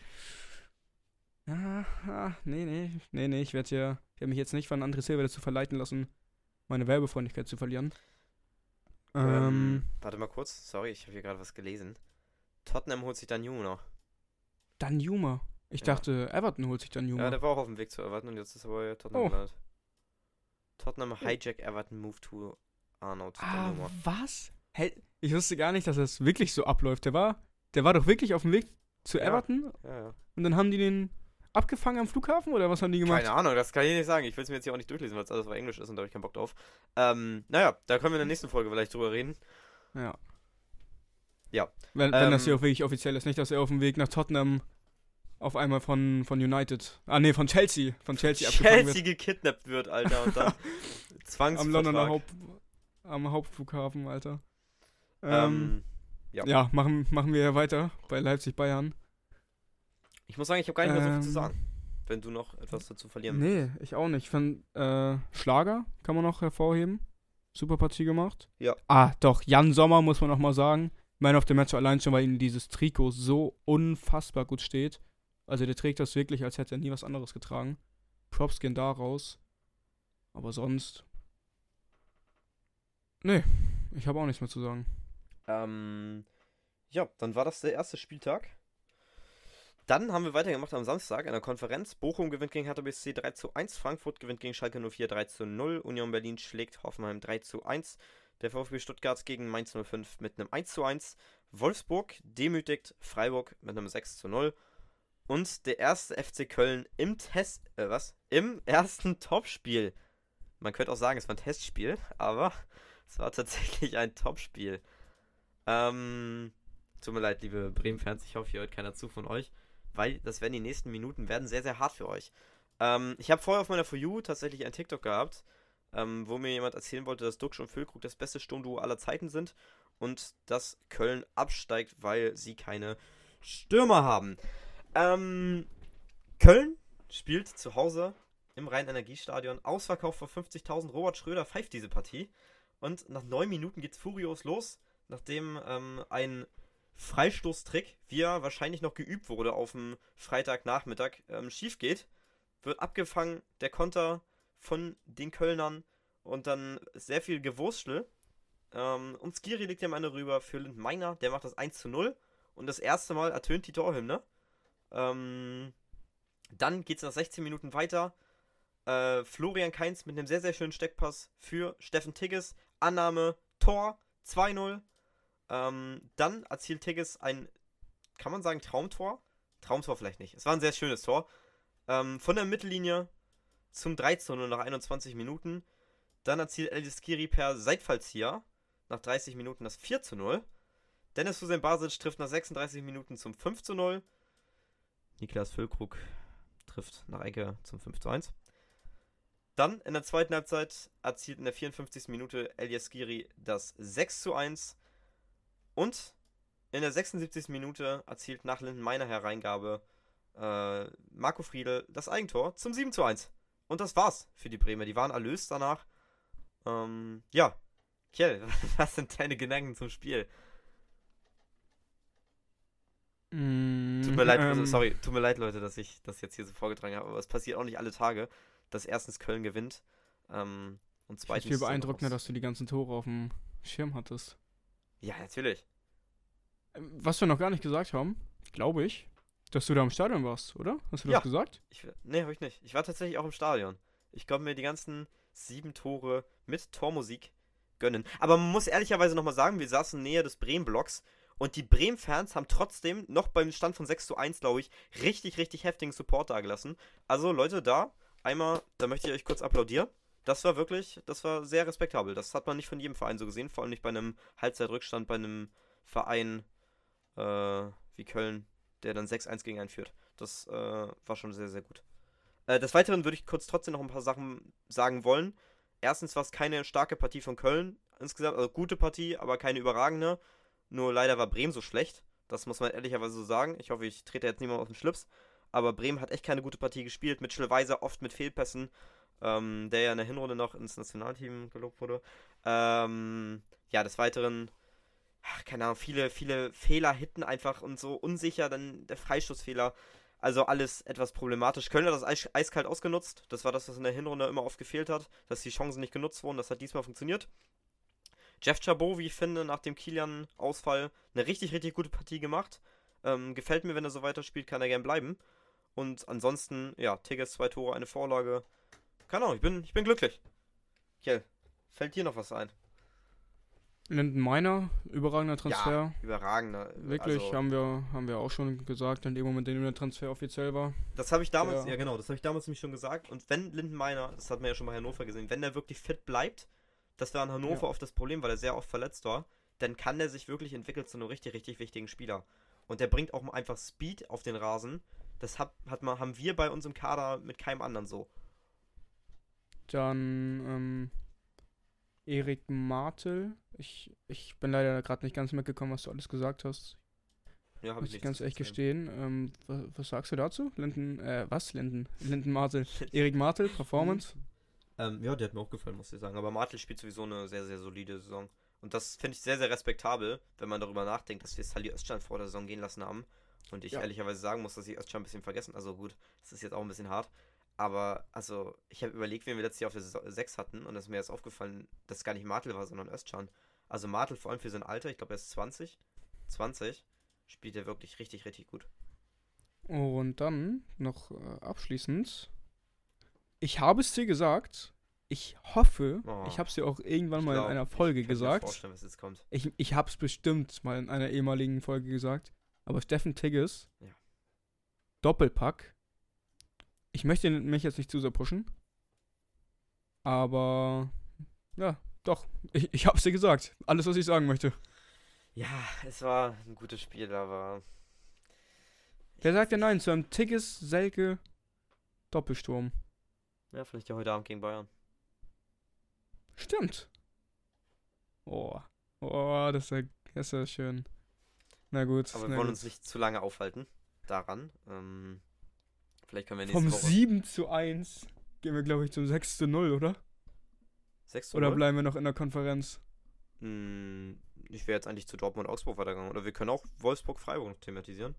Ja, ah, nee, nee, nee, nee, ich werde hier, ich werde mich jetzt nicht von André Silva dazu verleiten lassen, meine Werbefreundlichkeit zu verlieren. Ähm, ähm warte mal kurz, sorry, ich habe hier gerade was gelesen. Tottenham holt sich dann Jung noch. Dan Juma. Ich ja. dachte, Everton holt sich Dan Juma. Ja, der war auch auf dem Weg zu Everton und jetzt ist er bei Tottenham oh. gelandet. Tottenham hijack Everton move to Arnold. Ah, was? Hey, ich wusste gar nicht, dass das wirklich so abläuft. Der war, der war doch wirklich auf dem Weg zu ja. Everton. Ja, ja. Und dann haben die den abgefangen am Flughafen oder was haben die gemacht? Keine Ahnung, das kann ich nicht sagen. Ich will es mir jetzt hier auch nicht durchlesen, weil es alles auf Englisch ist und da habe ich keinen Bock drauf. Ähm, naja, da können wir in der nächsten Folge vielleicht drüber reden. Ja. Ja. Wenn, wenn ähm, das hier auch wirklich offiziell ist, nicht, dass er auf dem Weg nach Tottenham auf einmal von, von United. Ah, nee, von Chelsea. Von Chelsea abgefangen Chelsea wird. gekidnappt wird, Alter. Und dann <laughs> Am Londoner Haupt, am Hauptflughafen, Alter. Ähm, ähm, ja. ja, machen, machen wir weiter bei Leipzig-Bayern. Ich muss sagen, ich habe gar nicht mehr so viel zu ähm, sagen. wenn du noch etwas dazu verlieren Nee, ich auch nicht. Ich fand, äh, Schlager kann man noch hervorheben. Super Partie gemacht. Ja. Ah, doch, Jan Sommer muss man noch mal sagen. Man of the Match allein schon, weil ihm dieses Trikot so unfassbar gut steht. Also der trägt das wirklich, als hätte er nie was anderes getragen. Props gehen da raus. Aber sonst. Nee, ich habe auch nichts mehr zu sagen. Ähm, ja, dann war das der erste Spieltag. Dann haben wir weitergemacht am Samstag in der Konferenz. Bochum gewinnt gegen Hertha BSC 3 zu 1. Frankfurt gewinnt gegen Schalke 04 3 zu 0. Union Berlin schlägt Hoffenheim 3 zu 1. Der VfB Stuttgart gegen Mainz 05 mit einem 1 zu 1. Wolfsburg demütigt Freiburg mit einem 6 zu 0. Und der erste FC Köln im Test, äh, was? Im ersten <laughs> Topspiel. Man könnte auch sagen, es war ein Testspiel, aber <laughs> es war tatsächlich ein Topspiel. Ähm, tut mir leid, liebe Bremen-Fans, ich hoffe, hier hört keiner zu von euch weil das werden die nächsten Minuten werden sehr, sehr hart für euch. Ähm, ich habe vorher auf meiner For You tatsächlich ein TikTok gehabt, ähm, wo mir jemand erzählen wollte, dass Duxch und Füllkrug das beste Sturmduo aller Zeiten sind und dass Köln absteigt, weil sie keine Stürmer haben. Ähm, Köln spielt zu Hause im Rhein-Energiestadion. Ausverkauf vor 50.000. Robert Schröder pfeift diese Partie. Und nach neun Minuten geht's furios los, nachdem ähm, ein Freistoßtrick, wie er wahrscheinlich noch geübt wurde auf dem Freitagnachmittag, ähm, schief geht. Wird abgefangen, der Konter von den Kölnern und dann sehr viel Gewurstel. Ähm, und Skiri legt ja am Ende rüber für Lind Meiner, der macht das 1 zu 0 und das erste Mal ertönt die Torhymne. Ähm, dann geht es nach 16 Minuten weiter. Äh, Florian Kainz mit einem sehr, sehr schönen Steckpass für Steffen Tigges. Annahme, Tor, 2-0. Ähm, dann erzielt Tigges ein, kann man sagen, Traumtor? Traumtor vielleicht nicht. Es war ein sehr schönes Tor. Ähm, von der Mittellinie zum 13 nach 21 Minuten. Dann erzielt Elis Kiri per Seitfallzieher nach 30 Minuten das 4 zu 0. Dennis Hussein Basic trifft nach 36 Minuten zum 5 zu 0. Niklas Füllkrug trifft nach Ecke zum 5 zu 1. Dann in der zweiten Halbzeit erzielt in der 54. Minute Elias Giri das 6 zu 1. Und in der 76. Minute erzielt nach Linden meiner Hereingabe äh, Marco Friedel das Eigentor zum 7 zu 1. Und das war's für die Bremer. Die waren erlöst danach. Ähm, ja. Kjell, <laughs> was sind deine Gedanken zum Spiel? Mm, Tut mir leid, ähm, sorry, tut mir leid, Leute, dass ich das jetzt hier so vorgetragen habe, aber es passiert auch nicht alle Tage, dass erstens Köln gewinnt ähm, und Ich zweitens. finde viel so beeindruckender, dass du die ganzen Tore auf dem Schirm hattest. Ja, natürlich. Ähm, Was wir noch gar nicht gesagt haben, glaube ich, dass du da im Stadion warst, oder? Hast du Ja. das gesagt? Ich, nee, habe ich nicht. Ich war tatsächlich auch im Stadion. Ich konnte mir die ganzen sieben Tore mit Tormusik gönnen. Aber man muss ehrlicherweise nochmal sagen, wir saßen näher des Bremen-Blocks und die Bremen-Fans haben trotzdem noch beim Stand von 6 zu 1, glaube ich, richtig, richtig heftigen Support dagelassen. Also Leute, da einmal, da möchte ich euch kurz applaudieren. Das war wirklich, das war sehr respektabel. Das hat man nicht von jedem Verein so gesehen, vor allem nicht bei einem Halbzeitrückstand, bei einem Verein äh, wie Köln, der dann 6-1 gegen einen führt. Das äh, war schon sehr, sehr gut. Äh, des Weiteren würde ich kurz trotzdem noch ein paar Sachen sagen wollen. Erstens war es keine starke Partie von Köln insgesamt, also gute Partie, aber keine überragende. Nur leider war Bremen so schlecht. Das muss man ehrlicherweise so sagen. Ich hoffe, ich trete jetzt niemand auf den Schlips. Aber Bremen hat echt keine gute Partie gespielt. Mitchell Weiser oft mit Fehlpässen, ähm, der ja in der Hinrunde noch ins Nationalteam gelobt wurde. Ähm, ja, des Weiteren, ach, keine Ahnung, viele, viele Fehler hitten einfach und so unsicher. Dann der Freistoßfehler. Also alles etwas problematisch. Köln hat das eis eiskalt ausgenutzt. Das war das, was in der Hinrunde immer oft gefehlt hat, dass die Chancen nicht genutzt wurden. Das hat diesmal funktioniert. Jeff Chabot, wie ich finde, nach dem Kilian-Ausfall eine richtig, richtig gute Partie gemacht. Ähm, gefällt mir, wenn er so weiterspielt, kann er gern bleiben. Und ansonsten, ja, Tigges zwei Tore, eine Vorlage. Keine Ahnung, ich bin, ich bin glücklich. Kjell, fällt dir noch was ein? Linden Meiner, überragender Transfer. Überragender. Wirklich, also, haben, wir, haben wir auch schon gesagt, in dem Moment, in dem der Transfer offiziell war. Das habe ich damals, Ja. ja. genau, das habe ich damals nämlich schon gesagt. Und wenn Lindenmeiner, das hat man ja schon bei Hannover gesehen, wenn er wirklich fit bleibt, das war in Hannover Ja. oft das Problem, weil er sehr oft verletzt war, dann kann der sich wirklich entwickeln zu einem richtig, richtig wichtigen Spieler. Und der bringt auch einfach Speed auf den Rasen. Das hat, hat man, haben wir bei uns im Kader mit keinem anderen so. Dann ähm, Erik Martel. Ich, ich bin leider gerade nicht ganz mitgekommen, was du alles gesagt hast. ja, habe ich ganz ehrlich gestehen. Ähm, was, was sagst du dazu? Linden, äh, was? Linden? Linden Martel. Erik Martel, Performance. <laughs> Ähm, ja, der hat mir auch gefallen, muss ich sagen. Aber Martel spielt sowieso eine sehr, sehr solide Saison. Und das finde ich sehr, sehr respektabel, wenn man darüber nachdenkt, dass wir Sali Özcan vor der Saison gehen lassen haben. Und ich Ja. ehrlicherweise sagen muss, dass ich Özcan ein bisschen vergessen. Also gut, das ist jetzt auch ein bisschen hart. Aber, also, ich habe überlegt, wen wir letztes Jahr auf der 6 hatten. Und es ist mir jetzt aufgefallen, dass es gar nicht Martel war, sondern Özcan. Also Martel vor allem für sein Alter, ich glaube, er ist 20. 20. Spielt er wirklich richtig, richtig gut. Und dann noch äh, abschließend. Ich habe es dir gesagt. Ich hoffe, Oh. ich habe es dir auch irgendwann Ich mal glaub, in einer ich Folge kann mir gesagt. vorstellen, was jetzt kommt. Ich, ich habe es bestimmt mal in einer ehemaligen Folge gesagt. Aber Steffen Tigges, Ja. Doppelpack. Ich möchte mich jetzt nicht zu sehr pushen. Aber ja, doch. Ich, ich habe es dir gesagt. Alles, was ich sagen möchte. Ja, es war ein gutes Spiel, aber. Wer sagt ja nein zu einem Tigges, Selke, Doppelsturm? Ja, vielleicht ja heute Abend gegen Bayern. Stimmt. Oh. Oh, das ist ja, das ist ja schön. Na gut. Aber wir wollen gut. uns nicht zu lange aufhalten daran. Ähm, vielleicht können wir nächste Vom Woche 7 zu 1 gehen wir, glaube ich, zum 6 zu 0, oder? 6 zu Oder 0. bleiben wir noch in der Konferenz? Hm, ich wäre jetzt eigentlich zu Dortmund und Augsburg weitergegangen. Oder wir können auch Wolfsburg-Freiburg noch thematisieren.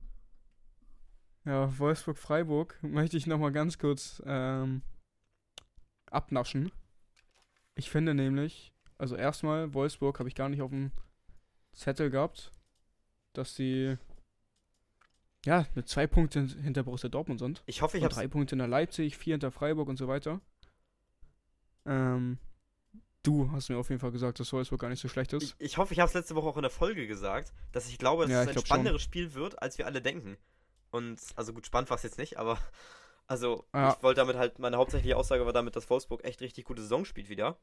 Ja, Wolfsburg-Freiburg möchte ich nochmal ganz kurz ähm, abnaschen. Ich finde nämlich, also erstmal, Wolfsburg habe ich gar nicht auf dem Zettel gehabt, dass sie ja mit zwei Punkte hin- hinter Borussia Dortmund sind. Ich hoffe, ich habe drei Punkte hinter Leipzig, vier hinter Freiburg und so weiter. Ähm, du hast mir auf jeden Fall gesagt, dass Wolfsburg gar nicht so schlecht ist. ich, ich hoffe, ich habe es letzte Woche auch in der Folge gesagt, dass ich glaube, dass Ja, es ein glaub schon. spannenderes Spiel wird, als wir alle denken. Und also gut, spannend war es jetzt nicht, aber also Ja. ich wollte damit halt, meine hauptsächliche Aussage war damit, dass Wolfsburg echt richtig gute Saison spielt wieder.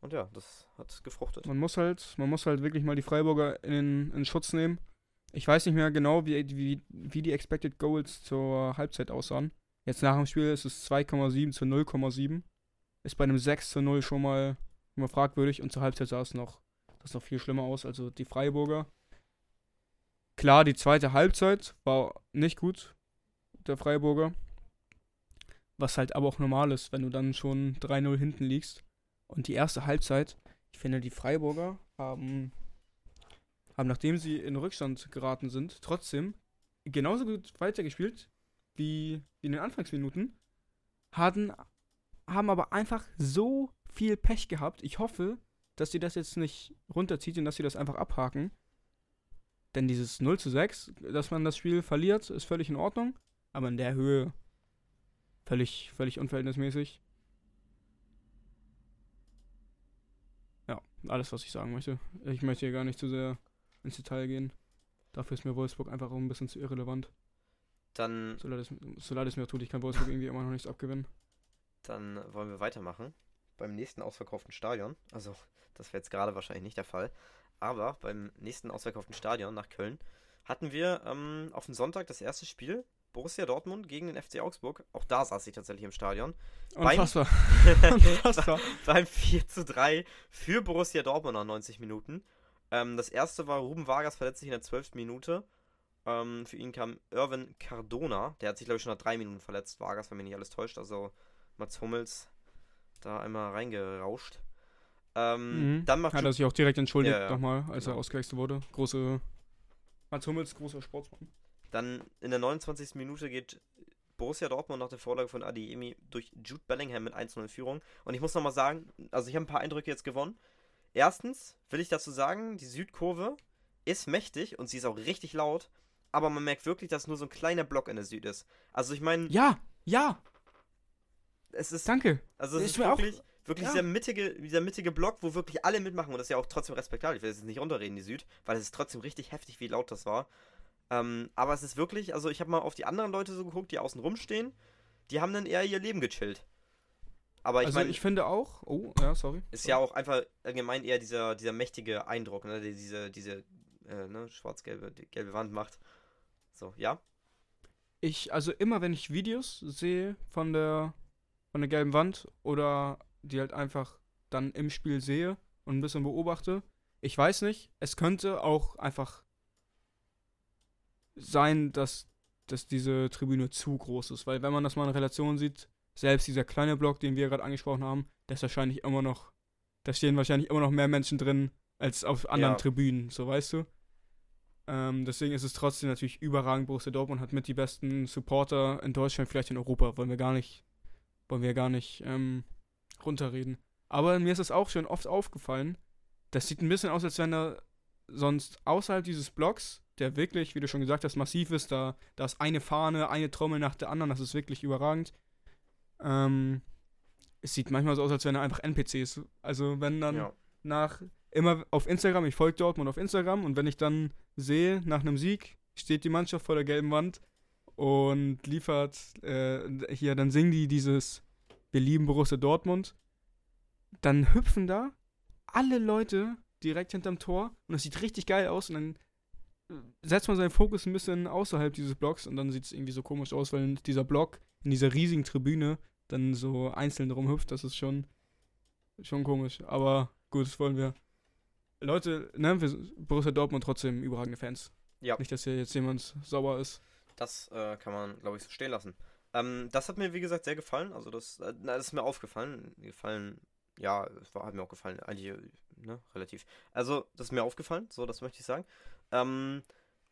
Und ja, das hat gefruchtet. Man muss halt, man muss halt wirklich mal die Freiburger in, in Schutz nehmen. Ich weiß nicht mehr genau, wie, wie, wie die Expected Goals zur Halbzeit aussahen. Jetzt nach dem Spiel ist es 2,7 zu 0,7. Ist bei einem 6 zu 0 schon mal, schon fragwürdig und zur Halbzeit sah es noch, das noch viel schlimmer aus. Also die Freiburger. Klar, die zweite Halbzeit war nicht gut, der Freiburger. Was halt aber auch normal ist, wenn du dann schon 3-0 hinten liegst. Und die erste Halbzeit, ich finde, die Freiburger haben, haben, nachdem sie in Rückstand geraten sind, trotzdem genauso gut weitergespielt wie, in den Anfangsminuten. Hatten, haben aber einfach so viel Pech gehabt. Ich hoffe, dass sie das jetzt nicht runterzieht und dass sie das einfach abhaken. Denn dieses 0 zu 6, dass man das Spiel verliert, ist völlig in Ordnung. Aber in der Höhe völlig, völlig unverhältnismäßig. Ja, alles, was ich sagen möchte. Ich möchte hier gar nicht zu sehr ins Detail gehen. Dafür ist mir Wolfsburg einfach auch ein bisschen zu irrelevant. Dann, So leid, es, so leid es mir tut, ich kann Wolfsburg irgendwie immer noch nichts abgewinnen. dann wollen wir weitermachen. Beim nächsten ausverkauften Stadion, also das wäre jetzt gerade wahrscheinlich nicht der Fall, aber beim nächsten ausverkauften Stadion nach Köln hatten wir ähm, auf den Sonntag das erste Spiel Borussia Dortmund gegen den FC Augsburg. Auch da saß ich tatsächlich im Stadion. Beim- Unfassbar. <laughs> Unfassbar. beim 4 zu 3 für Borussia Dortmund nach 90 Minuten. Ähm, das erste war Ruben Vargas verletzt sich in der 12. Minute. Ähm, für ihn kam Irvin Cardona. Der hat sich, glaube ich, schon nach drei Minuten verletzt. Vargas, wenn mich nicht alles täuscht. Also Mats Hummels da einmal reingerauscht. Ähm, Mhm. Dann macht Hat er sich auch direkt entschuldigt Ja, ja, nochmal, als genau. er ausgewechselt wurde. Große. Mats Hummels, großer Sportsmann. Dann in der 29. Minute geht Borussia Dortmund nach der Vorlage von Adiemi durch Jude Bellingham mit 1-0 in Führung. Und ich muss nochmal sagen, also ich habe ein paar Eindrücke jetzt gewonnen. Erstens will ich dazu sagen, die Südkurve ist mächtig und sie ist auch richtig laut, aber man merkt wirklich, dass nur so ein kleiner Block in der Süd ist. Also ich meine, Ja, ja, es ist, danke. also es ist ist mir auch- wirklich, wirklich ja. dieser, mittige, dieser mittige Block, wo wirklich alle mitmachen und das ist ja auch trotzdem respektabel. Ich will jetzt nicht unterreden, die Süd, weil es ist trotzdem richtig heftig, wie laut das war. Ähm, aber es ist wirklich, also ich habe mal auf die anderen Leute so geguckt, die außen rumstehen, die haben dann eher ihr Leben gechillt. Aber ich also meine, ich finde auch. Oh, ja, sorry. ist ja auch einfach allgemein eher dieser, dieser mächtige Eindruck, ne, der diese, diese äh, ne, schwarz-gelbe gelbe Wand macht. So, ja. Ich, also immer wenn ich Videos sehe von der von der gelben Wand oder die halt einfach dann im Spiel sehe und ein bisschen beobachte, ich weiß nicht, es könnte auch einfach sein, dass, dass diese Tribüne zu groß ist. Weil wenn man das mal in Relation sieht, selbst dieser kleine Block, den wir gerade angesprochen haben, der ist wahrscheinlich immer noch, da stehen wahrscheinlich immer noch mehr Menschen drin als auf anderen Ja. Tribünen, so weißt du. Ähm, deswegen ist es trotzdem natürlich überragend. Borussia Dortmund hat mit die besten Supporter in Deutschland, vielleicht in Europa. Wollen wir gar nicht, wollen wir gar nicht ähm, runterreden. Aber mir ist es auch schon oft aufgefallen. Das sieht ein bisschen aus, als wenn da sonst außerhalb dieses Blocks, der wirklich, wie du schon gesagt hast, massiv ist, da, da ist eine Fahne, eine Trommel nach der anderen, das ist wirklich überragend. Ähm, es sieht manchmal so aus, als wären da einfach NPCs. Also wenn dann Ja. nach immer auf Instagram, ich folge Dortmund auf Instagram und wenn ich dann sehe, nach einem Sieg steht die Mannschaft vor der gelben Wand und liefert äh, hier, dann singen die dieses Wir lieben Borussia Dortmund, dann hüpfen da alle Leute direkt hinterm Tor und das sieht richtig geil aus und dann setzt man seinen Fokus ein bisschen außerhalb dieses Blocks und dann sieht es irgendwie so komisch aus, weil dieser Block in dieser riesigen Tribüne dann so einzeln rumhüpft, das ist schon schon komisch, aber gut, das wollen wir Leute, ne, wir, Borussia Dortmund trotzdem überragende Fans. Ja. Nicht, dass hier jetzt jemand sauer ist. Das äh, kann man, glaube ich, so stehen lassen. Ähm, das hat mir, wie gesagt, sehr gefallen. Also, das, äh, na, das ist mir aufgefallen. Gefallen, ja, es war, hat mir auch gefallen. Eigentlich, äh, ne, relativ. Also, das ist mir aufgefallen, so, das möchte ich sagen. Ähm,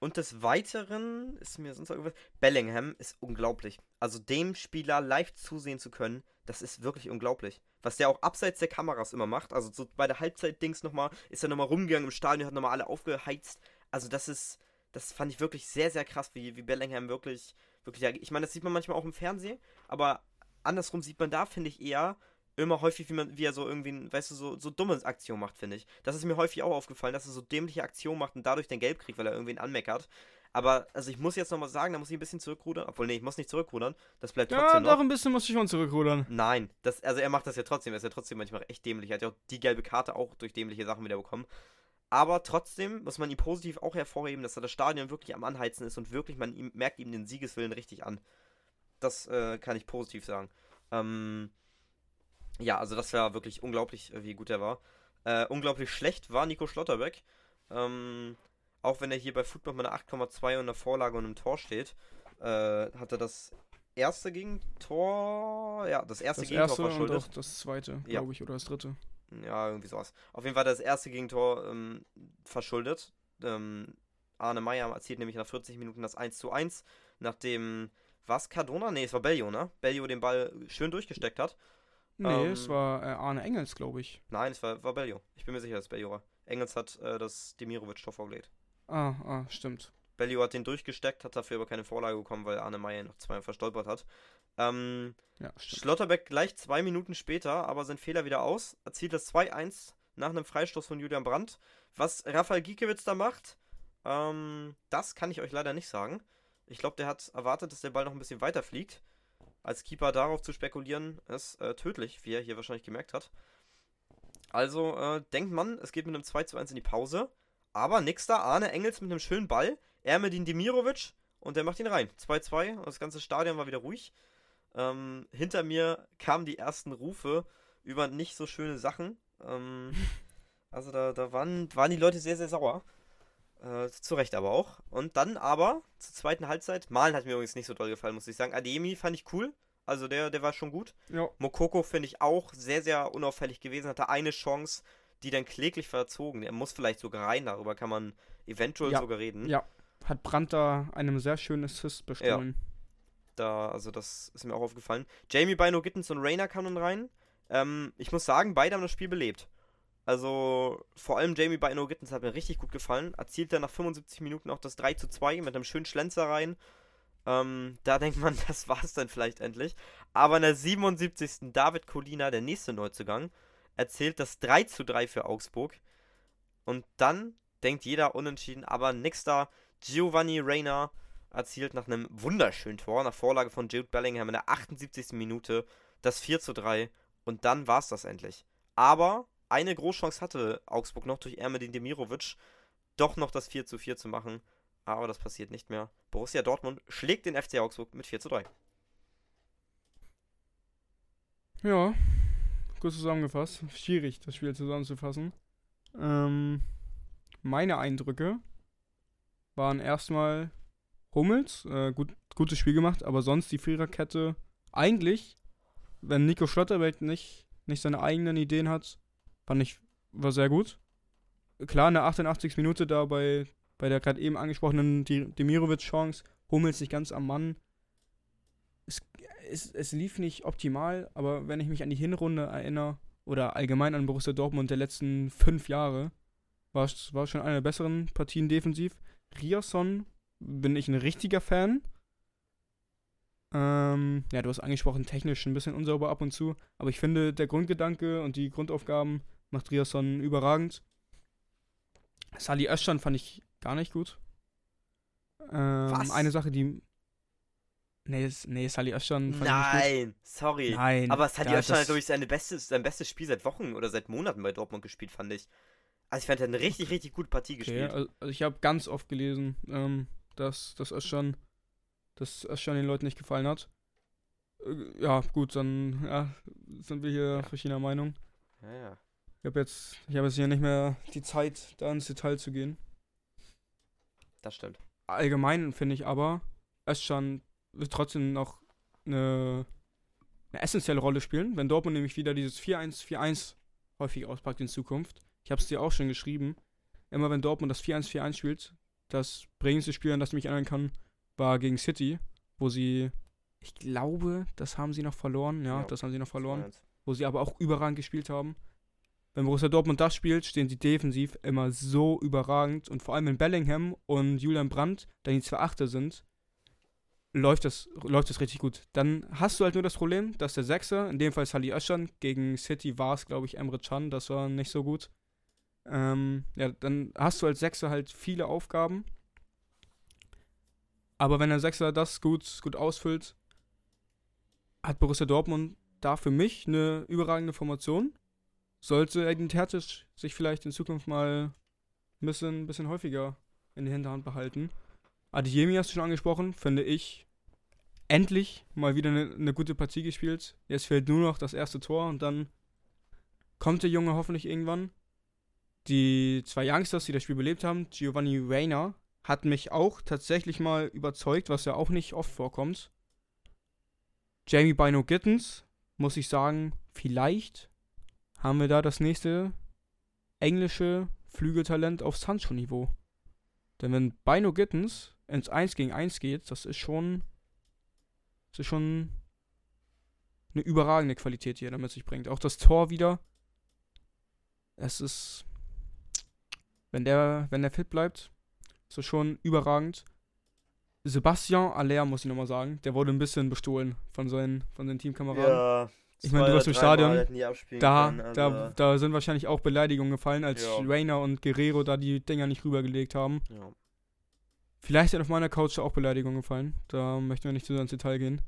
und des Weiteren ist mir sonst noch irgendwas. Bellingham ist unglaublich. Also, dem Spieler live zusehen zu können, das ist wirklich unglaublich. Was der auch abseits der Kameras immer macht. Also, so bei der Halbzeit-Dings nochmal, ist er nochmal rumgegangen im Stadion, hat nochmal alle aufgeheizt. Also, das ist das fand ich wirklich sehr, sehr krass, wie, wie Bellingham wirklich, wirklich, ich meine, das sieht man manchmal auch im Fernsehen, aber andersrum sieht man da, finde ich, eher immer häufig, wie man, wie er so irgendwie, weißt du, so, so dumme Aktionen macht, finde ich. Das ist mir häufig auch aufgefallen, dass er so dämliche Aktionen macht und dadurch den Gelb kriegt, weil er irgendwen anmeckert. Aber, also ich muss jetzt nochmal sagen, da muss ich ein bisschen zurückrudern, obwohl, nee, ich muss nicht zurückrudern, das bleibt Ja, trotzdem doch noch. ein bisschen muss ich schon zurückrudern. Nein, das, also er macht das ja trotzdem, er ist ja trotzdem manchmal echt dämlich. Er hat ja auch die gelbe Karte auch durch dämliche Sachen wieder bekommen. Aber trotzdem muss man ihn positiv auch hervorheben, dass er das Stadion wirklich am Anheizen ist und wirklich, man ihm, merkt ihm den Siegeswillen richtig an. Das äh, kann ich positiv sagen. Ähm, ja, also das war wirklich unglaublich, äh, wie gut er war. Äh, unglaublich schlecht war Nico Schlotterbeck. Ähm, auch wenn er hier bei Football mit einer 8,2 und einer Vorlage und einem Tor steht, äh, hat er das erste Gegentor, ja, das erste Das Gegentor erste und verschuldet. auch das zweite, Ja. glaube ich, oder das dritte. Ja, irgendwie sowas. Auf jeden Fall das erste Gegentor ähm, verschuldet. Ähm, Arne Meyer erzielt nämlich nach 40 Minuten das 1 zu 1, nachdem, was, Cardona? Nee, es war Bellio, ne? Bellio den Ball schön durchgesteckt hat. Nee, Ähm, es war äh, Arne Engels, glaube ich. Nein, es war, war Bellio. Ich bin mir sicher, dass es Bellio war. Engels hat äh, das Demirovic-Tor vorgelegt. Ah, ah, stimmt. Bellio hat den durchgesteckt, hat dafür aber keine Vorlage bekommen, weil Arne Meyer noch zweimal verstolpert hat. Ähm, Ja. Schlotterbeck gleich zwei Minuten später, aber sein Fehler wieder aus, erzielt das 2-1 nach einem Freistoß von Julian Brandt. Was Rafael Giekewitz da macht, ähm, das kann ich euch leider nicht sagen. Ich glaube, der hat erwartet, dass der Ball noch ein bisschen weiter fliegt. Als Keeper darauf zu spekulieren, ist äh, tödlich, wie er hier wahrscheinlich gemerkt hat. Also äh, denkt man, es geht mit einem 2 zu 1 in die Pause. Aber nix da, Arne Engels mit einem schönen Ball, Ermedin Demirovic und der macht ihn rein. 2-2 und das ganze Stadion war wieder ruhig. Ähm, hinter mir kamen die ersten Rufe über nicht so schöne Sachen. Ähm, <laughs> also da, da waren, waren die Leute sehr, sehr sauer. Äh, zu Recht aber auch. Und dann aber zur zweiten Halbzeit, Malen hat mir übrigens nicht so doll gefallen, muss ich sagen. Ademi fand ich cool. Also der, der war schon gut. Ja, Mokoko finde ich auch sehr, sehr unauffällig gewesen. Hatte eine Chance, die dann kläglich verzogen. Er muss vielleicht sogar rein, darüber kann man eventuell Ja, sogar reden. ja. Hat Brandt da einem sehr schönen Assist bestohlen. Da, also das ist mir auch aufgefallen. Jamie Bino Gittens und Rainer kamen rein. Ähm, ich muss sagen, beide haben das Spiel belebt. Also vor allem Jamie Bino Gittens hat mir richtig gut gefallen. Erzielt dann nach 75 Minuten auch das 3 zu 2 mit einem schönen Schlenzer rein. Ähm, da denkt man, <laughs> das war's dann vielleicht endlich. Aber in der 77. David Colina, der nächste Neuzugang, erzählt das 3 zu 3 für Augsburg. Und dann denkt jeder unentschieden, aber da. Giovanni Reina erzielt nach einem wunderschönen Tor, nach Vorlage von Jude Bellingham in der 78. Minute das 4 zu 3 und dann war es das endlich. Aber eine Großchance hatte Augsburg noch durch Ermedin Demirovic, doch noch das 4 zu 4 zu machen, aber das passiert nicht mehr. Borussia Dortmund schlägt den FC Augsburg mit 4 zu 3. Ja, gut zusammengefasst. Schwierig, das Spiel zusammenzufassen. Ähm, meine Eindrücke waren erstmal Hummels, äh, gut, gutes Spiel gemacht, aber sonst die Viererkette eigentlich, wenn Nico Schlotterbeck nicht, nicht seine eigenen Ideen hat, fand ich, war sehr gut. Klar, in der 88. Minute da bei, bei der gerade eben angesprochenen Demirovic-Chance, Hummels nicht ganz am Mann. Es, es, es lief nicht optimal, aber wenn ich mich an die Hinrunde erinnere, oder allgemein an Borussia Dortmund der letzten fünf Jahre, war es war schon eine der besseren Partien defensiv. Riasson bin ich ein richtiger Fan. Ähm, ja, du hast angesprochen, technisch ein bisschen unsauber ab und zu, aber ich finde, der Grundgedanke und die Grundaufgaben macht Riasson überragend. Sali Özcan fand ich gar nicht gut. Ähm, Was? Eine Sache, die. Nee, nee Sali Özcan fand Nein, ich nicht gut. sorry. Nein. Aber Sali Özcan hat, glaube ich, sein bestes, sein bestes Spiel seit Wochen oder seit Monaten bei Dortmund gespielt, fand ich. Also ich fand, er eine richtig, richtig gute Partie okay, gespielt. Also, also ich habe ganz oft gelesen, ähm, dass, dass Özcan dass Özcan den Leuten nicht gefallen hat. Äh, ja, gut, dann ja, sind wir hier ja. verschiedener Meinung. Ja, ja. Ich habe jetzt, ich habe jetzt hier nicht mehr die Zeit, da ins Detail zu gehen. Das stimmt. Allgemein finde ich aber, Özcan wird trotzdem noch eine, eine essentielle Rolle spielen, wenn Dortmund nämlich wieder dieses 4-1-4-1 häufig auspackt in Zukunft. Ich habe es dir auch schon geschrieben. Immer wenn Dortmund das 4-1-4-1 spielt, das prägendste Spiel, an das ich mich erinnern kann, war gegen City, wo sie, ich glaube, das haben sie noch verloren, ja, ja das haben sie noch verloren, wo sie aber auch überragend gespielt haben. Wenn Borussia Dortmund das spielt, stehen sie defensiv immer so überragend und vor allem wenn Bellingham und Julian Brandt dann die zwei Achter sind, läuft das, läuft das richtig gut. Dann hast du halt nur das Problem, dass der Sechser, in dem Fall Sali Özcan, gegen City war es, glaube ich, Emre Can, das war nicht so gut. Ähm, ja, dann hast du als Sechser halt viele Aufgaben aber wenn der Sechser das gut, gut ausfüllt, hat Borussia Dortmund da für mich eine überragende Formation. Sollte Edin Terzic sich vielleicht in Zukunft mal ein bisschen, bisschen häufiger in die Hinterhand behalten. Adeyemi hast du schon angesprochen, finde ich endlich mal wieder eine, eine gute Partie gespielt. Jetzt fehlt nur noch das erste Tor und dann kommt der Junge hoffentlich irgendwann. Die zwei Youngsters, die das Spiel belebt haben, Giovanni Reina hat mich auch tatsächlich mal überzeugt, was ja auch nicht oft vorkommt. Jamie Bino Gittens, muss ich sagen, vielleicht haben wir da das nächste englische Flügeltalent auf Sancho-Niveau. Denn wenn Bino Gittens ins 1 gegen 1 geht, das ist schon. Das ist schon eine überragende Qualität, die er damit sich bringt. Auch das Tor wieder. Es ist. Wenn der, wenn der fit bleibt, ist schon überragend. Sebastian Aller, muss ich nochmal sagen, der wurde ein bisschen bestohlen von seinen, von seinen Teamkameraden. Ja, ich meine, du warst im Stadion. Da, können, da, also da sind wahrscheinlich auch Beleidigungen gefallen, als ja. Rainer und Guerrero da die Dinger nicht rübergelegt haben. Ja. Vielleicht sind auf meiner Couch auch Beleidigungen gefallen. Da möchten wir nicht zu sehr ins Detail gehen.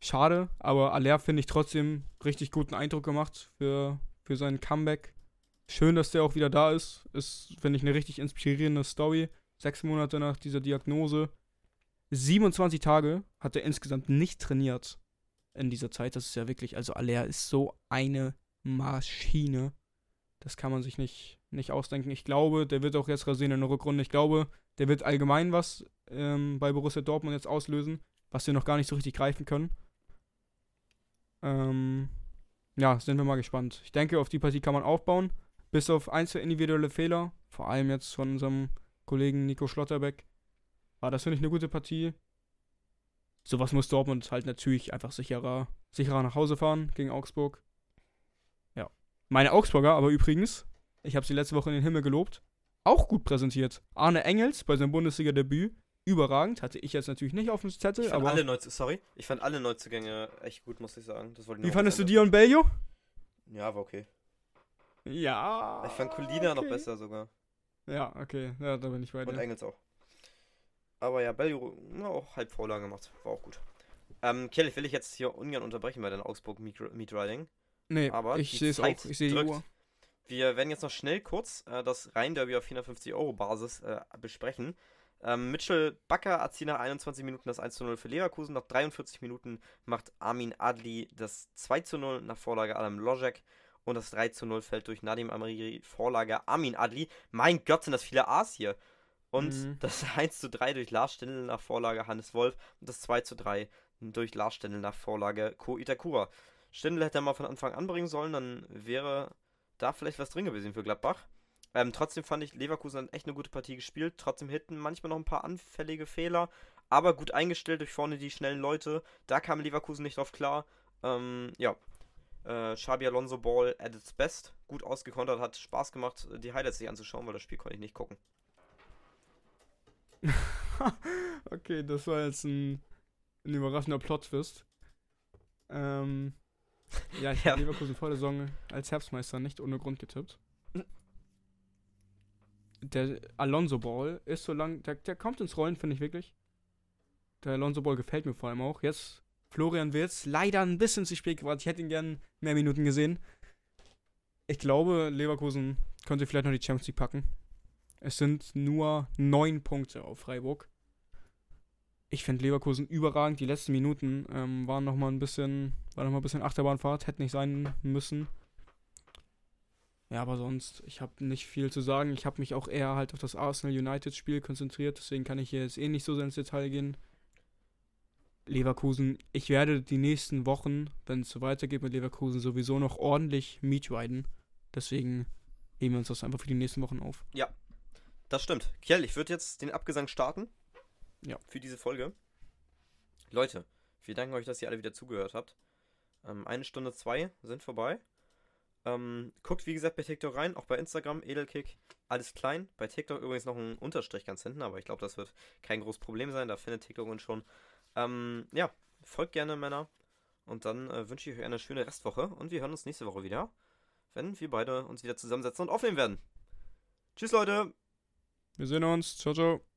Schade, aber Aller finde ich trotzdem richtig guten Eindruck gemacht für, für sein Comeback. Schön, dass der auch wieder da ist. Ist, finde ich, eine richtig inspirierende Story sechs Monate nach dieser Diagnose. 27 Tage hat er insgesamt nicht trainiert in dieser Zeit. Das ist ja wirklich, also Aller ist so eine Maschine. Das kann man sich nicht, nicht ausdenken. Ich glaube, der wird auch jetzt rasieren in der Rückrunde. Ich glaube, der wird allgemein was ähm, bei Borussia Dortmund jetzt auslösen, was wir noch gar nicht so richtig greifen können. Ähm, ja, sind wir mal gespannt. Ich denke, auf die Partie kann man aufbauen. Bis auf einzelne individuelle Fehler, vor allem jetzt von unserem Kollegen Nico Schlotterbeck. War das, finde ich, eine gute Partie. Sowas muss Dortmund halt natürlich einfach sicherer, sicherer nach Hause fahren gegen Augsburg. Ja. Meine Augsburger aber übrigens, ich habe sie letzte Woche in den Himmel gelobt, auch gut präsentiert. Arne Engels bei seinem Bundesliga-Debüt, überragend. Hatte ich jetzt natürlich nicht auf dem Zettel, ich fand aber. Alle Neuzu sorry, ich fand alle Neuzugänge echt gut, muss ich sagen. Wie fandest du Dion Bello? Ja, war okay. Ja. Ich fand Colina okay. noch besser sogar. Ja, okay. Ja, da bin ich bei dir. Und Engels auch. Aber ja, Bellio auch halb Vorlage gemacht. War auch gut. Ähm, Kelly, will ich jetzt hier ungern unterbrechen bei deinem Augsburg Meat Riding. Nee, aber ich sehe es auch. Ich sehe die Uhr. Wir werden jetzt noch schnell kurz äh, das Rhein-Derby auf 450 Euro Basis äh, besprechen. Ähm, Mitchell Bakker erzielt nach 21 Minuten das 1 0 für Leverkusen. Nach 43 Minuten macht Armin Adli das 2 0 nach Vorlage Adam Lojek. Und das 3 zu 0 fällt durch Nadim Amiri Vorlage Armin Adli. Mein Gott, sind das viele A's hier. Und mhm. das <laughs> 1 zu 3 durch Lars Stindl nach Vorlage Hannes Wolf und das 2 zu 3 durch Lars Stindl nach Vorlage Ko Itakura. Stindl hätte er mal von Anfang an bringen sollen, dann wäre da vielleicht was drin gewesen für Gladbach. Ähm, trotzdem fand ich, Leverkusen hat echt eine gute Partie gespielt. Trotzdem hinten manchmal noch ein paar anfällige Fehler, aber gut eingestellt durch vorne die schnellen Leute. Da kam Leverkusen nicht drauf klar. Ähm, ja, äh, Xabi Alonso Ball at its best. Gut ausgekontert, hat Spaß gemacht, die Highlights sich anzuschauen, weil das Spiel konnte ich nicht gucken. <laughs> okay, das war jetzt ein, ein überraschender Plot-Twist. Ähm, ja, ich ja. habe Leverkusen vor der Saison als Herbstmeister nicht ohne Grund getippt. Der Alonso Ball ist so lang, der, der kommt ins Rollen, finde ich wirklich. Der Alonso Ball gefällt mir vor allem auch. Jetzt Florian Wirz leider ein bisschen zu spät gewartet. Ich hätte ihn gern mehr Minuten gesehen. Ich glaube, Leverkusen könnte vielleicht noch die Champions League packen. Es sind nur neun Punkte auf Freiburg. Ich finde Leverkusen überragend. Die letzten Minuten ähm, waren noch mal ein bisschen, war noch mal ein bisschen Achterbahnfahrt, hätte nicht sein müssen. Ja, aber sonst, ich habe nicht viel zu sagen. Ich habe mich auch eher halt auf das Arsenal United Spiel konzentriert, deswegen kann ich hier jetzt eh nicht so sehr ins Detail gehen. Leverkusen, ich werde die nächsten Wochen, wenn es so weitergeht mit Leverkusen, sowieso noch ordentlich meetriden. Deswegen heben wir uns das einfach für die nächsten Wochen auf. Ja, das stimmt. Kjell, ich würde jetzt den Abgesang starten. Ja. Für diese Folge. Leute, wir danken euch, dass ihr alle wieder zugehört habt. Ähm, eine Stunde zwei sind vorbei. Ähm, guckt, wie gesagt, bei TikTok rein, auch bei Instagram, Edelkick, alles klein. Bei TikTok übrigens noch ein Unterstrich ganz hinten, aber ich glaube, das wird kein großes Problem sein. Da findet TikTok uns schon. Ähm, ja, folgt gerne, Männer. Und dann äh, wünsche ich euch eine schöne Restwoche und wir hören uns nächste Woche wieder, wenn wir beide uns wieder zusammensetzen und aufnehmen werden. Tschüss, Leute! Wir sehen uns. Ciao, ciao.